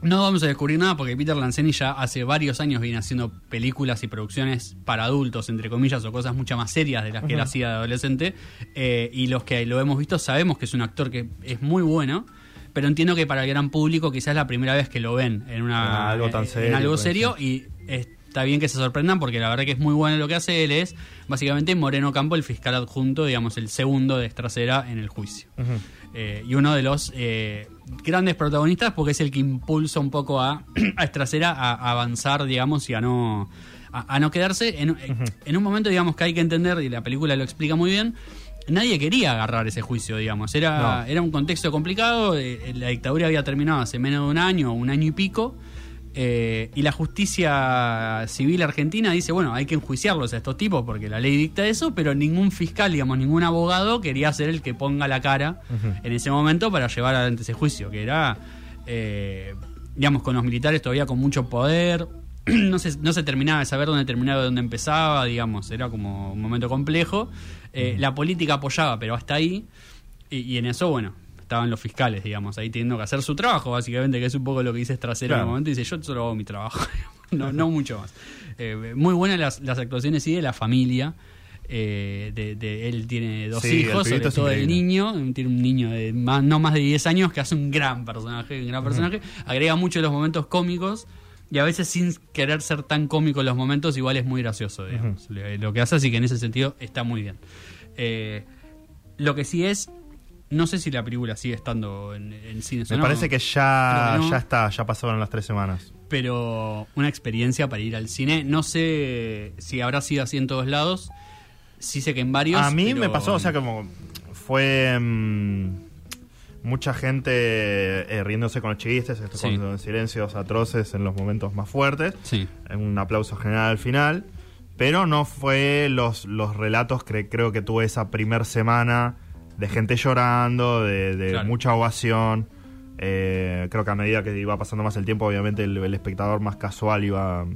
No vamos a descubrir nada porque Peter Lanzani ya hace varios años viene haciendo películas y producciones para adultos, entre comillas, o cosas mucho más serias de las que él hacía de adolescente. Eh, y los que lo hemos visto sabemos que es un actor que es muy bueno. Pero entiendo que para el gran público quizás es la primera vez que lo ven en, una, Ah, algo tan en- serio, en algo puede serio y está bien que se sorprendan porque la verdad que es muy bueno lo que hace él es básicamente Moreno Campo el fiscal adjunto digamos el segundo de Estracera en el juicio Eh, y uno de los eh, grandes protagonistas porque es el que impulsa un poco a, *clears throat* a Estracera a, a avanzar digamos y a no a, a no quedarse en, en un momento digamos que hay que entender y la película lo explica muy bien nadie quería agarrar ese juicio, digamos. Era, No. era un contexto complicado. eh, La dictadura había terminado hace menos de un año, un año y pico. Eh, y la justicia civil argentina dice, bueno, hay que enjuiciarlos a estos tipos porque la ley dicta eso, pero ningún fiscal, digamos, ningún abogado quería ser el que ponga la cara en ese momento para llevar adelante ese juicio, que era, eh, digamos, con los militares todavía con mucho poder. *clears throat* No se, no se terminaba de saber dónde terminaba, dónde empezaba, digamos, era como un momento complejo. Eh, La política apoyaba, pero hasta ahí. Y, y en eso, bueno, estaban los fiscales, digamos, ahí teniendo que hacer su trabajo, básicamente, que es un poco lo que dice Trasero en el momento. Y dice, yo solo hago mi trabajo, *laughs* no, no mucho más. Eh, muy buenas las, las actuaciones, sí, de la familia. Eh, de, de- él tiene dos Sí, el hijos, sobre todo el niño. Tiene un niño de más- no más de 10 años que hace un gran personaje, un gran personaje. Agrega mucho los momentos cómicos. Y a veces sin querer ser tan cómico en los momentos, igual es muy gracioso, digamos, lo- lo que hace, así que en ese sentido está muy bien. Eh, lo que sí es, no sé si la película sigue estando en, en cines o Me no, parece que ya, Creo que no. ya está, ya pasaron las tres semanas. pero una experiencia para ir al cine. No sé si habrá sido así en todos lados. Sí sé que en varios. A mí pero- me pasó, o sea, como fue mm, mucha gente eh, riéndose con los chistes, Sí. con silencios atroces en los momentos más fuertes. Sí. Un aplauso general al final. Pero no fue los, los relatos que creo que tuve esa primer semana de gente llorando, de, de Claro. mucha ovación. Eh, creo que a medida que iba pasando más el tiempo, obviamente el, el espectador más casual iba,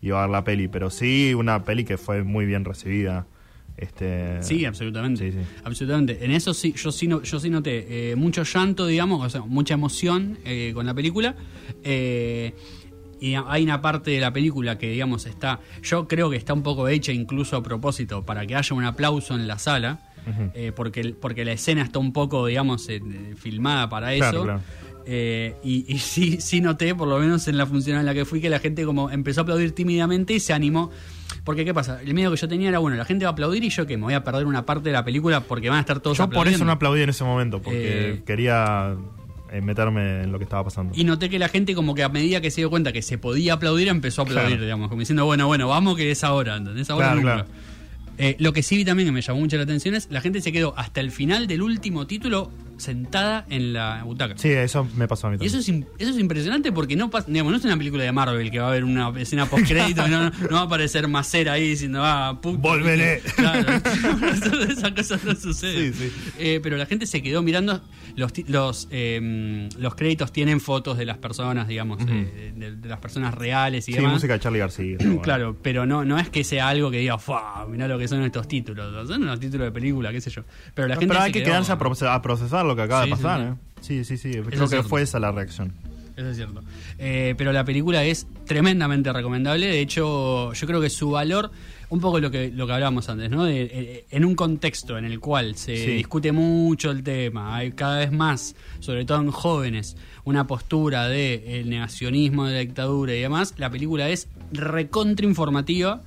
iba a ver la peli. Pero sí, una peli que fue muy bien recibida. Este, Sí, absolutamente. Sí, sí. Absolutamente. En eso sí, yo sí, no, yo sí noté eh, mucho llanto, digamos, o sea, mucha emoción eh, con la película. Eh, y hay una parte de la película que, digamos, está. Yo creo que está un poco hecha incluso a propósito para que haya un aplauso en la sala. Eh, porque, porque la escena está un poco, digamos, eh, filmada para Claro, eso. claro. Eh, y, y *laughs* sí, sí noté, por lo menos en la función en la que fui, que la gente como empezó a aplaudir tímidamente y se animó. Porque, ¿qué pasa? El miedo que yo tenía era, bueno, la gente va a aplaudir y yo que me voy a perder una parte de la película porque van a estar todos Yo por eso aplaudiendo. no aplaudí en ese momento, porque Eh, quería meterme en lo que estaba pasando. Y noté que la gente como que a medida que se dio cuenta que se podía aplaudir, empezó a aplaudir, Claro. digamos, como diciendo, bueno, bueno, vamos que es ahora, ¿entendés? Ahora Claro, nunca. claro. Eh, lo que sí vi también que me llamó mucho la atención es la gente se quedó hasta el final del último título sentada en la butaca. Sí, eso me pasó a mí Y también. eso es, eso es impresionante porque no pasa, digamos, no es una película de Marvel que va a haber una escena post crédito, no, no, no va a aparecer Macera ahí diciendo, ah, puto. Volveré. *laughs* Claro, *laughs* esas cosas no suceden. Sí, sí. Eh, pero la gente se quedó mirando, los, los, eh, los créditos tienen fotos de las personas, digamos, eh, de, de las personas reales y Sí, demás. música de Charlie García. bueno. Claro, pero no, no es que sea algo que diga, ¡fua! Mirá lo que son estos títulos. Son unos títulos de película, qué sé yo. Pero la No, gente pero se hay que quedó- quedarse a, proce- a procesar lo que acaba Sí, de pasar, sí. ¿eh? Sí, sí, sí. Creo es que cierto. fue esa la reacción. Eso es cierto. Eh, pero la película es tremendamente recomendable. De hecho, yo creo que su valor, un poco lo que, lo que hablábamos antes, ¿no? De, eh, en un contexto en el cual se Sí. discute mucho el tema, hay cada vez más, sobre todo en jóvenes, una postura de el negacionismo de la dictadura y demás, la película es recontrainformativa.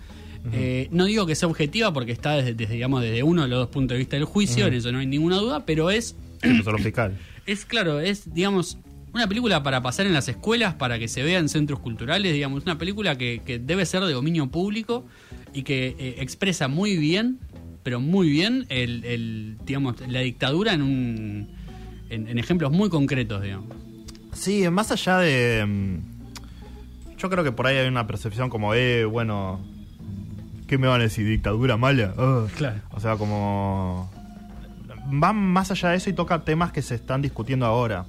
Eh, no digo que sea objetiva porque está desde, desde, digamos, desde uno de los dos puntos de vista del juicio, en eso no hay ninguna duda, pero es solo fiscal. *clears throat* es claro, es, digamos, una película para pasar en las escuelas, para que se vea en centros culturales, digamos, una película que, que debe ser de dominio público y que eh, expresa muy bien, pero muy bien, el, el, digamos, la dictadura en, un, en, en ejemplos muy concretos, digamos. Sí, más allá de. mm, Yo creo que por ahí hay una percepción como, eh, bueno. ¿Qué me van a decir? ¿Dictadura mala? Ah. Claro. O sea, como. Va más allá de eso y toca temas que se están discutiendo ahora.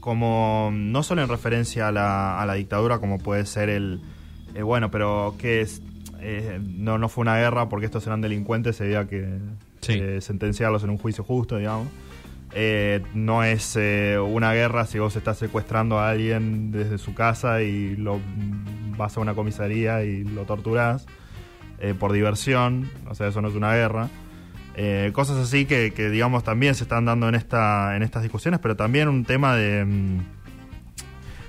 Como. No solo en referencia a la, a la dictadura, como puede ser el. eh, bueno, pero ¿qué es? Eh, no, no fue una guerra porque estos eran delincuentes, se había que Sí. eh, sentenciarlos en un juicio justo, digamos. No es una guerra si vos estás secuestrando a alguien desde su casa y lo vas a una comisaría y lo torturás por diversión, o sea, eso no es una guerra. Eh, cosas así que, que, digamos, también se están dando en, esta, en estas discusiones, pero también un tema de, mm,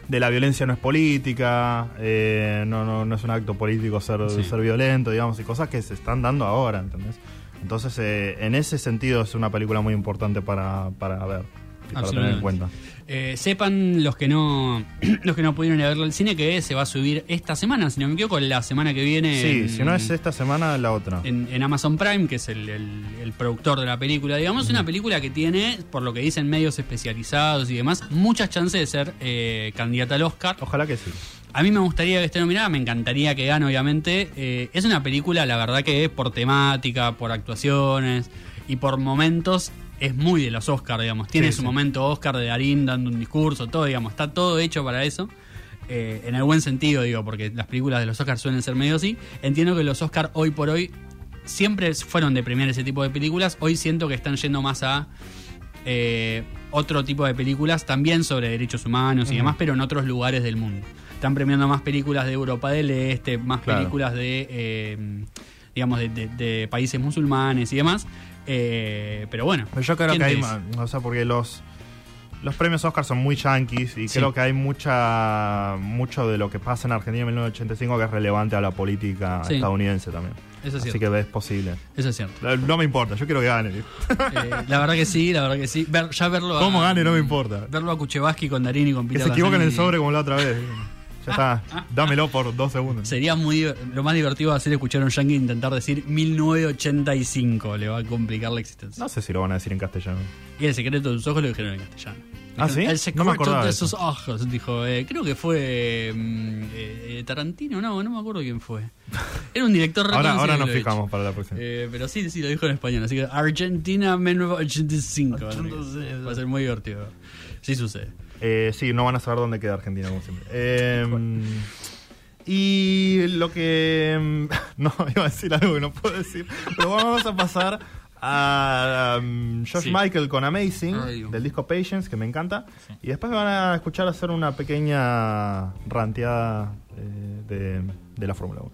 de la violencia no es política, eh, no, no, no es un acto político ser, Sí. ser violento, digamos, y cosas que se están dando ahora, ¿entendés? Entonces, eh, en ese sentido es una película muy importante para, para ver y para tener en cuenta. Eh, sepan los que no *clears throat* los que no pudieron ir a verlo al cine que se va a subir esta semana, si no me equivoco, la semana que viene. Sí, en- si no es esta semana, la otra. en, en Amazon Prime, que es el, el- el productor de la película, digamos, una película que tiene, por lo que dicen medios especializados y demás, muchas chances de ser eh, candidata al Oscar. Ojalá que sí. A mí me gustaría que esté nominada, me encantaría que gane, obviamente. Eh, es una película, la verdad que por temática, por actuaciones y por momentos es muy de los Oscars, digamos. Tiene Sí, su sí. momento Oscar de Darín dando un discurso, todo, digamos. Está todo hecho para eso. Eh, en el buen sentido, digo, porque las películas de los Oscars suelen ser medio así. Entiendo que los Oscars hoy por hoy siempre fueron de premiar ese tipo de películas. Hoy siento que están yendo más a eh, otro tipo de películas, también sobre derechos humanos y demás, pero en otros lugares del mundo. Están premiando más películas de Europa del Este, más Claro. películas de, eh, digamos, de, de- de países musulmanes y demás. Eh, pero bueno, Pero yo creo ¿quién que hay, o sea, porque los los premios Oscar son muy yanquis y Sí. creo que hay mucha mucho de lo que pasa en Argentina en 1985 que es relevante a la política Sí. estadounidense también. Eso es Así cierto. que es posible. Eso es cierto. Eh, No me importa, yo quiero que gane. Eh, la verdad que sí, la verdad que sí. Ver- ya verlo a- Cómo gane no me importa. Verlo a Kuchevaski con Darín y con Que Peter se equivoquen el Lanzani sobre como la otra vez. *laughs* Ya está, dámelo por dos segundos. Sería muy lo más divertido va a ser escuchar a un yankee intentar decir 1985, le va a complicar la existencia. No sé si lo van a decir en castellano. Y el secreto de sus ojos lo dijeron en castellano. ¿Ah, sí? El No secreto me acordaba de sus ojos, dijo. eh, creo que fue mm, eh, eh, Tarantino, no, no me acuerdo quién fue. *laughs* Era un director Ahora, ahora nos fijamos para la próxima. Eh, pero sí, sí, lo dijo en español. Así que Argentina 1985. Va a ser muy divertido. Sí sucede. Eh, sí, no van a saber dónde queda Argentina, como siempre. Eh, y lo que. *laughs* No, iba a decir algo que no puedo decir. Pero vamos a pasar a um, Josh Sí. Michael con Amazing, Ay, del disco Patience, que me encanta. Y después me van a escuchar hacer una pequeña ranteada eh, de, de la Fórmula 1.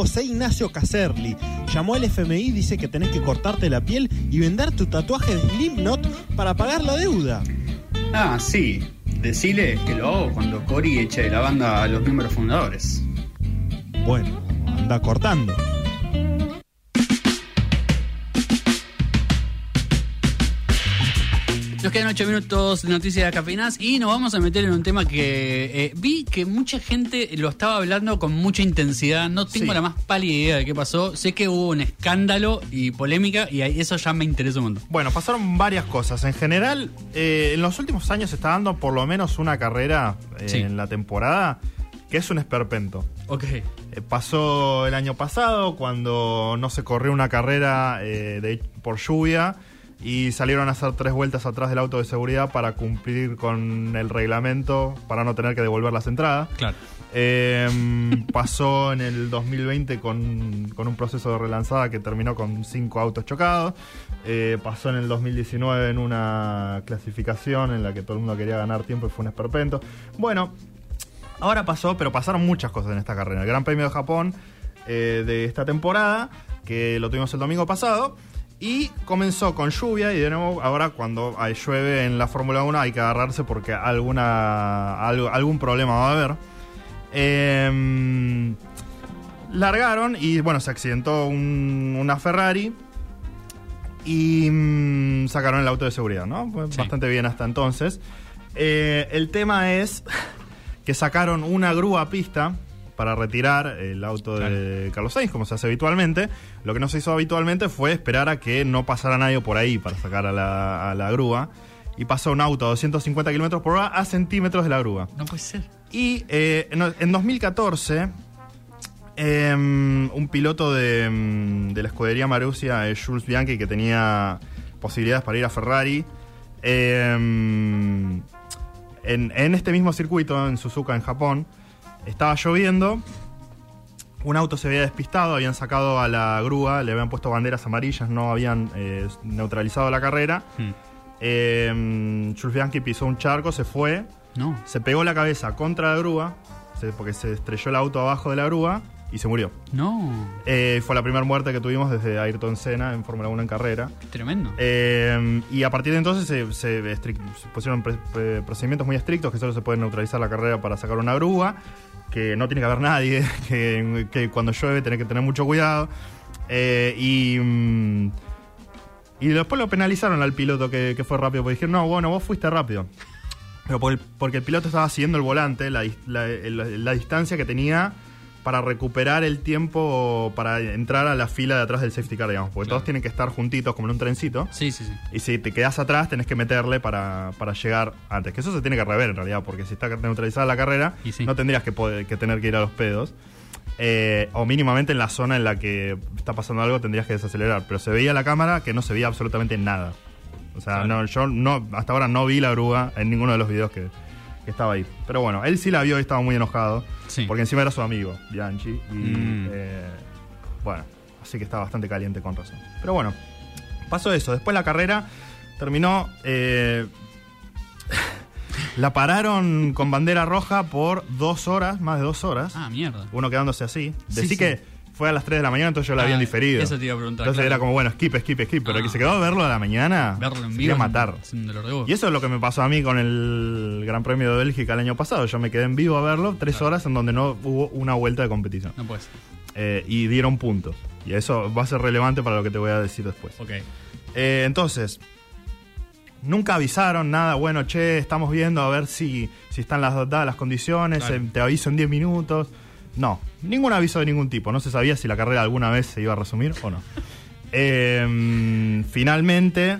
José Ignacio Caserli llamó al FMI y dice que tenés que cortarte la piel y vender tu tatuaje de Slipknot para pagar la deuda. Ah, sí. Decile que lo hago cuando Cory eche de la banda a los miembros fundadores. Bueno, anda cortando. Nos quedan 8 minutos de noticias de cafeinas y nos vamos a meter en un tema que eh, vi que mucha gente lo estaba hablando con mucha intensidad. No tengo Sí. la más pálida idea de qué pasó. Sé que hubo un escándalo y polémica y eso ya me interesa un montón. Bueno, pasaron varias cosas. En general, eh, en los últimos años se está dando por lo menos una carrera eh, Sí. en la temporada que es un esperpento. Ok. Eh, pasó el año pasado cuando no se corrió una carrera eh, de- por lluvia y salieron a hacer tres vueltas atrás del auto de seguridad para cumplir con el reglamento para no tener que devolver las entradas. Claro. Eh, *laughs* pasó en el 2020 con, con un proceso de relanzada que terminó con cinco autos chocados. Eh, pasó en el 2019 en una clasificación en la que todo el mundo quería ganar tiempo y fue un esperpento. Bueno, ahora pasó, pero pasaron muchas cosas en esta carrera. El Gran Premio de Japón eh, de esta temporada, que lo tuvimos el domingo pasado. Y comenzó con lluvia y de nuevo ahora cuando hay- llueve en la Fórmula 1 hay que agarrarse porque alguna, algo- algún problema va a haber. Em, largaron y bueno, se accidentó un- una Ferrari y mm, sacaron el auto de seguridad, ¿no? Sí. Bastante bien hasta entonces. Eh, el tema es *laughs* que sacaron una grúa a pista para retirar el auto de Carlos Sainz, como se hace habitualmente. Lo que no se hizo habitualmente fue esperar a que no pasara nadie por ahí para sacar a la, a la grúa. Y pasó un auto a 250 kilómetros por hora a centímetros de la grúa. No puede ser. Y eh, en, en 2014, em, un piloto de, em, de la escudería Marussia, eh, Jules Bianchi, que tenía posibilidades para ir a Ferrari, em, en, en este mismo circuito, en Suzuka, en Japón, estaba lloviendo. Un auto se había despistado, habían sacado a la grúa, le habían puesto banderas amarillas, no habían eh, neutralizado la carrera. Hmm. Eh, Jules Bianchi pisó un charco, se fue, No. se pegó la cabeza contra la grúa, porque se estrelló el auto abajo de la grúa y se murió. No. Eh, fue la primera muerte que tuvimos desde Ayrton Senna en Fórmula 1 en carrera. Qué tremendo. Eh, y a partir de entonces se, se estric- se pusieron pre- pre- procedimientos muy estrictos que solo se puede neutralizar la carrera para sacar una grúa, que no tiene que haber nadie, *laughs* que, que cuando llueve tenés que tener mucho cuidado. Eh, y, mm, y después lo penalizaron al piloto que, que fue rápido, porque dijeron, no, bueno, vos fuiste rápido. Pero el- porque el piloto estaba siguiendo el volante, la, dis- la- la- la distancia que tenía para recuperar el tiempo para entrar a la fila de atrás del safety car, digamos. Porque Claro. todos tienen que estar juntitos como en un trencito. Sí, sí, sí. Y si te quedas atrás, tenés que meterle para, para llegar antes. Que eso se tiene que rever en realidad, porque si está neutralizada la carrera, Y sí. no tendrías que, poder- que tener que ir a los pedos. Eh, o mínimamente en la zona en la que está pasando algo tendrías que desacelerar. Pero se veía la cámara que no se veía absolutamente nada. O sea, Claro. no, yo no, hasta ahora no vi la grúa en ninguno de los videos que, que estaba ahí. Pero bueno, él sí la vio y estaba muy enojado. Sí. Porque encima era su amigo, Bianchi. Y Mm. eh, bueno, así que está bastante caliente con razón. Pero bueno, pasó eso. Después la carrera terminó. eh, *laughs* la pararon con bandera roja por dos horas, más de dos horas. Ah, mierda. Uno quedándose así. Sí, Decí sí. que fue a las 3 de la mañana, entonces yo la Ah, habían diferido. eso te iba a preguntar, Entonces claro. era como, bueno, skip, skip, skip. Pero el que Ah. se quedó a verlo a la mañana. Verlo en se vivo. matar. Es un dolor de voz. Y eso es lo que me pasó a mí con el Gran Premio de Bélgica el año pasado. Yo me quedé en vivo a verlo tres Claro. horas en donde no hubo una vuelta de competición. No puede ser. Eh, y dieron puntos. Y eso va a ser relevante para lo que te voy a decir después. Ok. Eh, entonces, nunca avisaron nada. Bueno, che, estamos viendo a ver si, si están las dadas las condiciones. Claro. eh, te aviso en 10 minutos. No, ningún aviso de ningún tipo. No se sabía si la carrera alguna vez se iba a resumir o no. Eh, finalmente,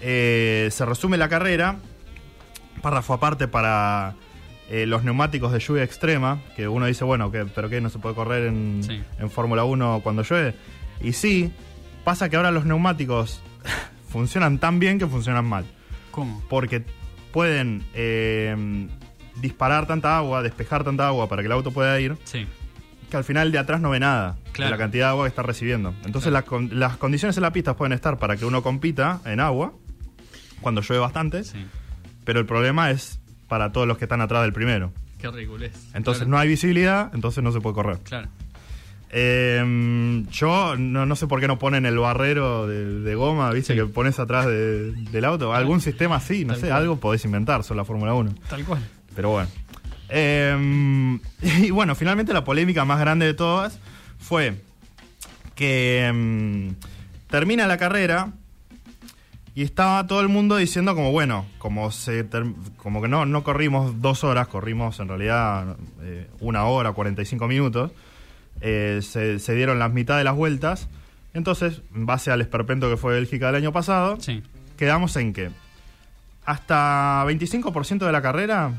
eh, se resume la carrera. Párrafo aparte para eh, los neumáticos de lluvia extrema. Que uno dice, bueno, ¿pero qué? ¿No se puede correr en, Sí. en Fórmula 1 cuando llueve? Y sí, pasa que ahora los neumáticos funcionan tan bien que funcionan mal. ¿Cómo? Porque pueden eh, disparar tanta agua, despejar tanta agua para que el auto pueda ir, Sí. que al final de atrás no ve nada Claro. de la cantidad de agua que está recibiendo. Entonces Claro. las, con- las condiciones en la pista pueden estar para que uno compita en agua, cuando llueve bastante, Sí. pero el problema es para todos los que están atrás del primero. Qué ridiculez. Entonces Claro. no hay visibilidad, entonces no se puede correr. Claro. Eh, yo no, no sé por qué no ponen el barrero de, de goma, viste, Sí. que pones atrás de- del auto. Algún sistema así, no Tal sé, cual. algo podés inventar, son la Fórmula 1. Tal cual. Pero bueno. Eh, *laughs* y bueno, finalmente la polémica más grande de todas fue que mm, termina la carrera y estaba todo el mundo diciendo como, bueno, como, se como que no, no corrimos dos horas, corrimos en realidad eh, una hora, 45 minutos, eh, se, se dieron las mitad de las vueltas, entonces, en base al esperpento que fue Bélgica del año pasado, Sí. quedamos en que hasta 25% de la carrera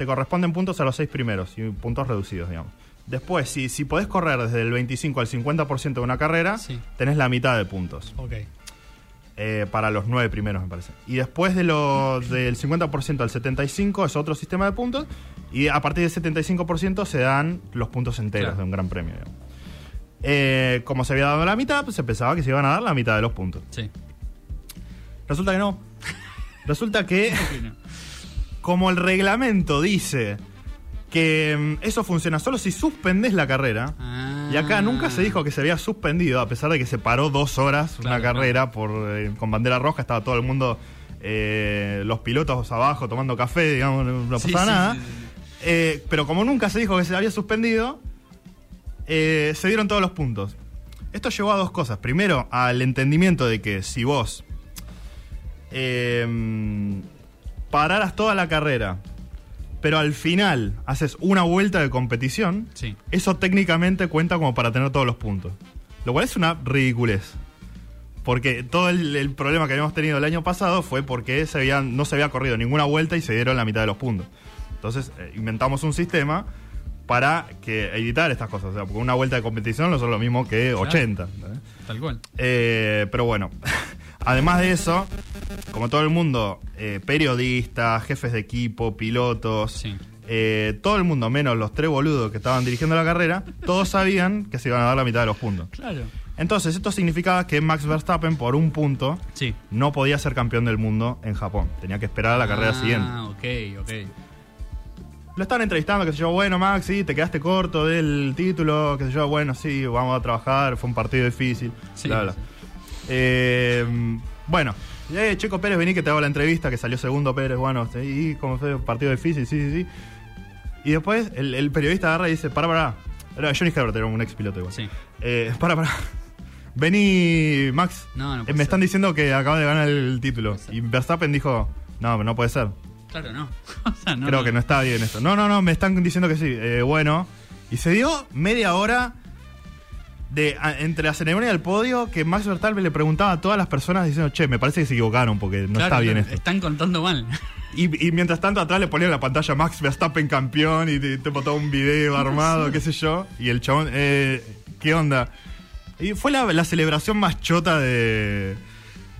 te corresponden puntos a los seis primeros y puntos reducidos, digamos. Después, si, si podés correr desde el 25 al 50% de una carrera, Sí. tenés la mitad de puntos. Ok. eh, para los nueve primeros, me parece. Y después de lo, del 50% al 75% es otro sistema de puntos. Y a partir del 75% se dan los puntos enteros Claro. de un gran premio. digamos. Eh, como se había dado la mitad, pues se pensaba que se iban a dar la mitad de los puntos. Sí. Resulta que no. Resulta que. Como el reglamento dice que mm, eso funciona solo si suspendes la carrera, Ah. y acá nunca se dijo que se había suspendido, a pesar de que se paró dos horas Claro, una carrera por eh, con bandera roja, estaba todo el mundo, eh, los pilotos abajo tomando café, digamos, no, Sí, pasaba sí, nada. sí. Eh, pero como nunca se dijo que se había suspendido, se dieron todos los puntos. Esto llevó a dos cosas. Primero, al entendimiento de que si vos pararas toda la carrera pero al final haces una vuelta de competición, Sí. eso técnicamente cuenta como para tener todos los puntos. Lo cual es una ridiculez. Porque todo el, el problema que habíamos tenido el año pasado fue porque se habían, no se había corrido ninguna vuelta y se dieron la mitad de los puntos. Entonces eh, inventamos un sistema para que evitar estas cosas. O sea, porque una vuelta de competición no es lo mismo que 80. ¿eh? Tal cual. Eh, pero bueno, *laughs* además de eso, como todo el mundo, eh, periodistas, jefes de equipo, pilotos, Sí. eh, todo el mundo, menos los tres boludos que estaban dirigiendo la carrera, todos sabían que se iban a dar la mitad de los puntos. Claro. Entonces, esto significaba que Max Verstappen, por un punto, Sí. no podía ser campeón del mundo en Japón. Tenía que esperar a la carrera siguiente. Ah, ok, ok. Lo estaban entrevistando, que sé yo, bueno, Max, sí, te quedaste corto del título, que sé yo, bueno, sí, vamos a trabajar, fue un partido difícil, Sí, bla, bla. sí. Eh, bueno, eh, Checo Pérez, vení que te hago la entrevista, que salió segundo Pérez, bueno, sí, como fue partido difícil, sí, sí, sí. Y después el, el periodista agarra y dice, para, para. Era Johnny Herbert, era un ex piloto igual. Sí. Eh, *laughs* para, para. Vení, Max. No, no Eh, puede me ser. están diciendo que acaba de ganar el título. Y Verstappen dijo, no, no puede ser. Claro, no. *laughs* O sea, no, Creo que no está bien esto. No, no, no, me están diciendo que sí. Eh, bueno. Y se dio media hora de a- entre la ceremonia del podio que Max Verstappen le preguntaba a todas las personas diciendo, che, me parece que se equivocaron porque no Claro, está bien esto. Están contando mal. Y, y mientras tanto atrás le ponían la pantalla Max Verstappen campeón y te, te todo un video armado, qué sé yo. Y el chabón, eh, ¿qué onda? Y fue la, la celebración más chota de,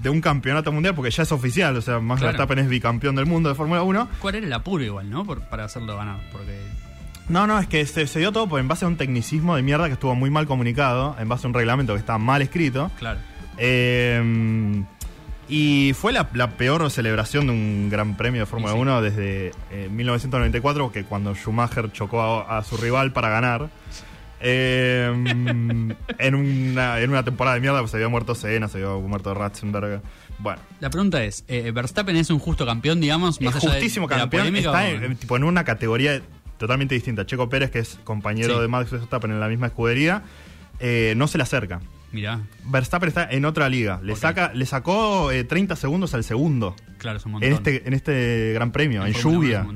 de un campeonato mundial porque ya es oficial. O sea, Max Claro. Verstappen es bicampeón del mundo de Fórmula 1. ¿Cuál era el apuro igual, no? Por- para hacerlo ganar. Porque. No, no, es que se, se dio todo por- en base a un tecnicismo de mierda que estuvo muy mal comunicado, en base a un reglamento que está mal escrito. Claro. Eh, y fue la, la peor celebración de un gran premio de Fórmula sí. 1 desde eh, 1994, que cuando Schumacher chocó a, a su rival para ganar. Eh, *laughs* en, una, en una temporada de mierda, pues se había muerto Senna, se había muerto Ratzenberger. Bueno, La pregunta es: eh, ¿Verstappen es un justo campeón, digamos? Más es allá de- justísimo de la campeón. polémica, Está en- tipo, en una categoría totalmente distinta. Checo Pérez, que es compañero Sí. de Max Verstappen en la misma escudería, eh, no se le acerca. Mirá, Verstappen está en otra liga. Le, saca, le sacó eh, 30 segundos al segundo claro, es un montón. en este, en este gran premio, en, lluvia.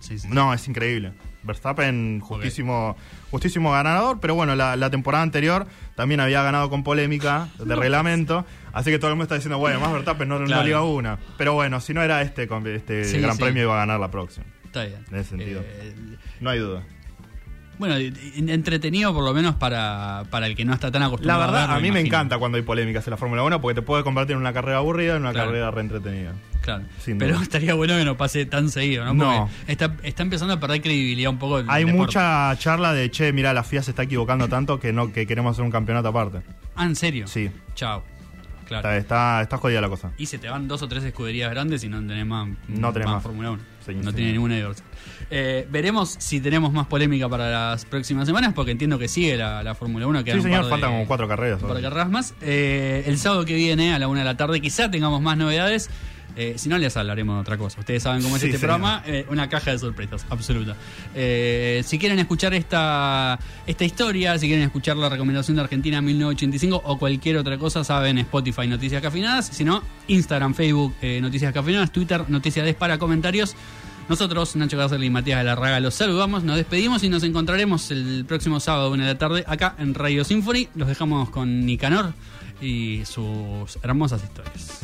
Sí, sí. No, es increíble. Verstappen, justísimo, justísimo ganador, pero bueno, la, la temporada anterior también había ganado con polémica de *laughs* reglamento, así que todo el mundo está diciendo, bueno, más Verstappen no, no Claro. liga una. Pero bueno, si no era este, este Sí, gran premio iba a ganar la próxima. Está bien. En ese sentido. Eh, No hay duda. bueno, entretenido por lo menos para, para el que no está tan La acostumbrado verdad, verlo, a mí me encanta cuando hay polémicas en la Fórmula 1 porque te puede convertir en una carrera aburrida en una Claro. carrera reentretenida. Claro. Pero estaría bueno que no pase tan seguido, ¿no? No. Porque Está, está empezando a perder credibilidad un poco. el Hay deporte. mucha charla de, che, mira, la FIA se está equivocando tanto que no que queremos hacer un campeonato aparte. Ah, ¿en serio? Sí, Chao. Claro. está, está, está jodida la cosa. Y se te van dos o tres escuderías grandes y no tenés más, No tenés más. Fórmula 1. Sí, no sí. tiene ninguna diversión. Eh, veremos si tenemos más polémica para las próximas semanas, porque entiendo que sigue la, la Fórmula 1. quedan Sí, señor, faltan como cuatro carreras. un par de ahora. carreras más. Eh, el sábado que viene, a la una de la tarde, quizá tengamos más novedades. Eh, si no, les hablaremos de otra cosa. Ustedes saben cómo es Sí, este señor. programa. eh, una caja de sorpresas, absoluta. Eh, si quieren escuchar esta, esta historia, si quieren escuchar la recomendación de Argentina 1985 o cualquier otra cosa, saben Spotify Noticias Cafinadas. Si no, Instagram, Facebook Noticias Cafinadas, Twitter Noticias Des para comentarios. Nosotros, Nacho García y Matías de la Raga, los saludamos, nos despedimos y nos encontraremos el próximo sábado, una de la tarde, acá en Radio Symphony. Los dejamos con Nicanor y sus hermosas historias.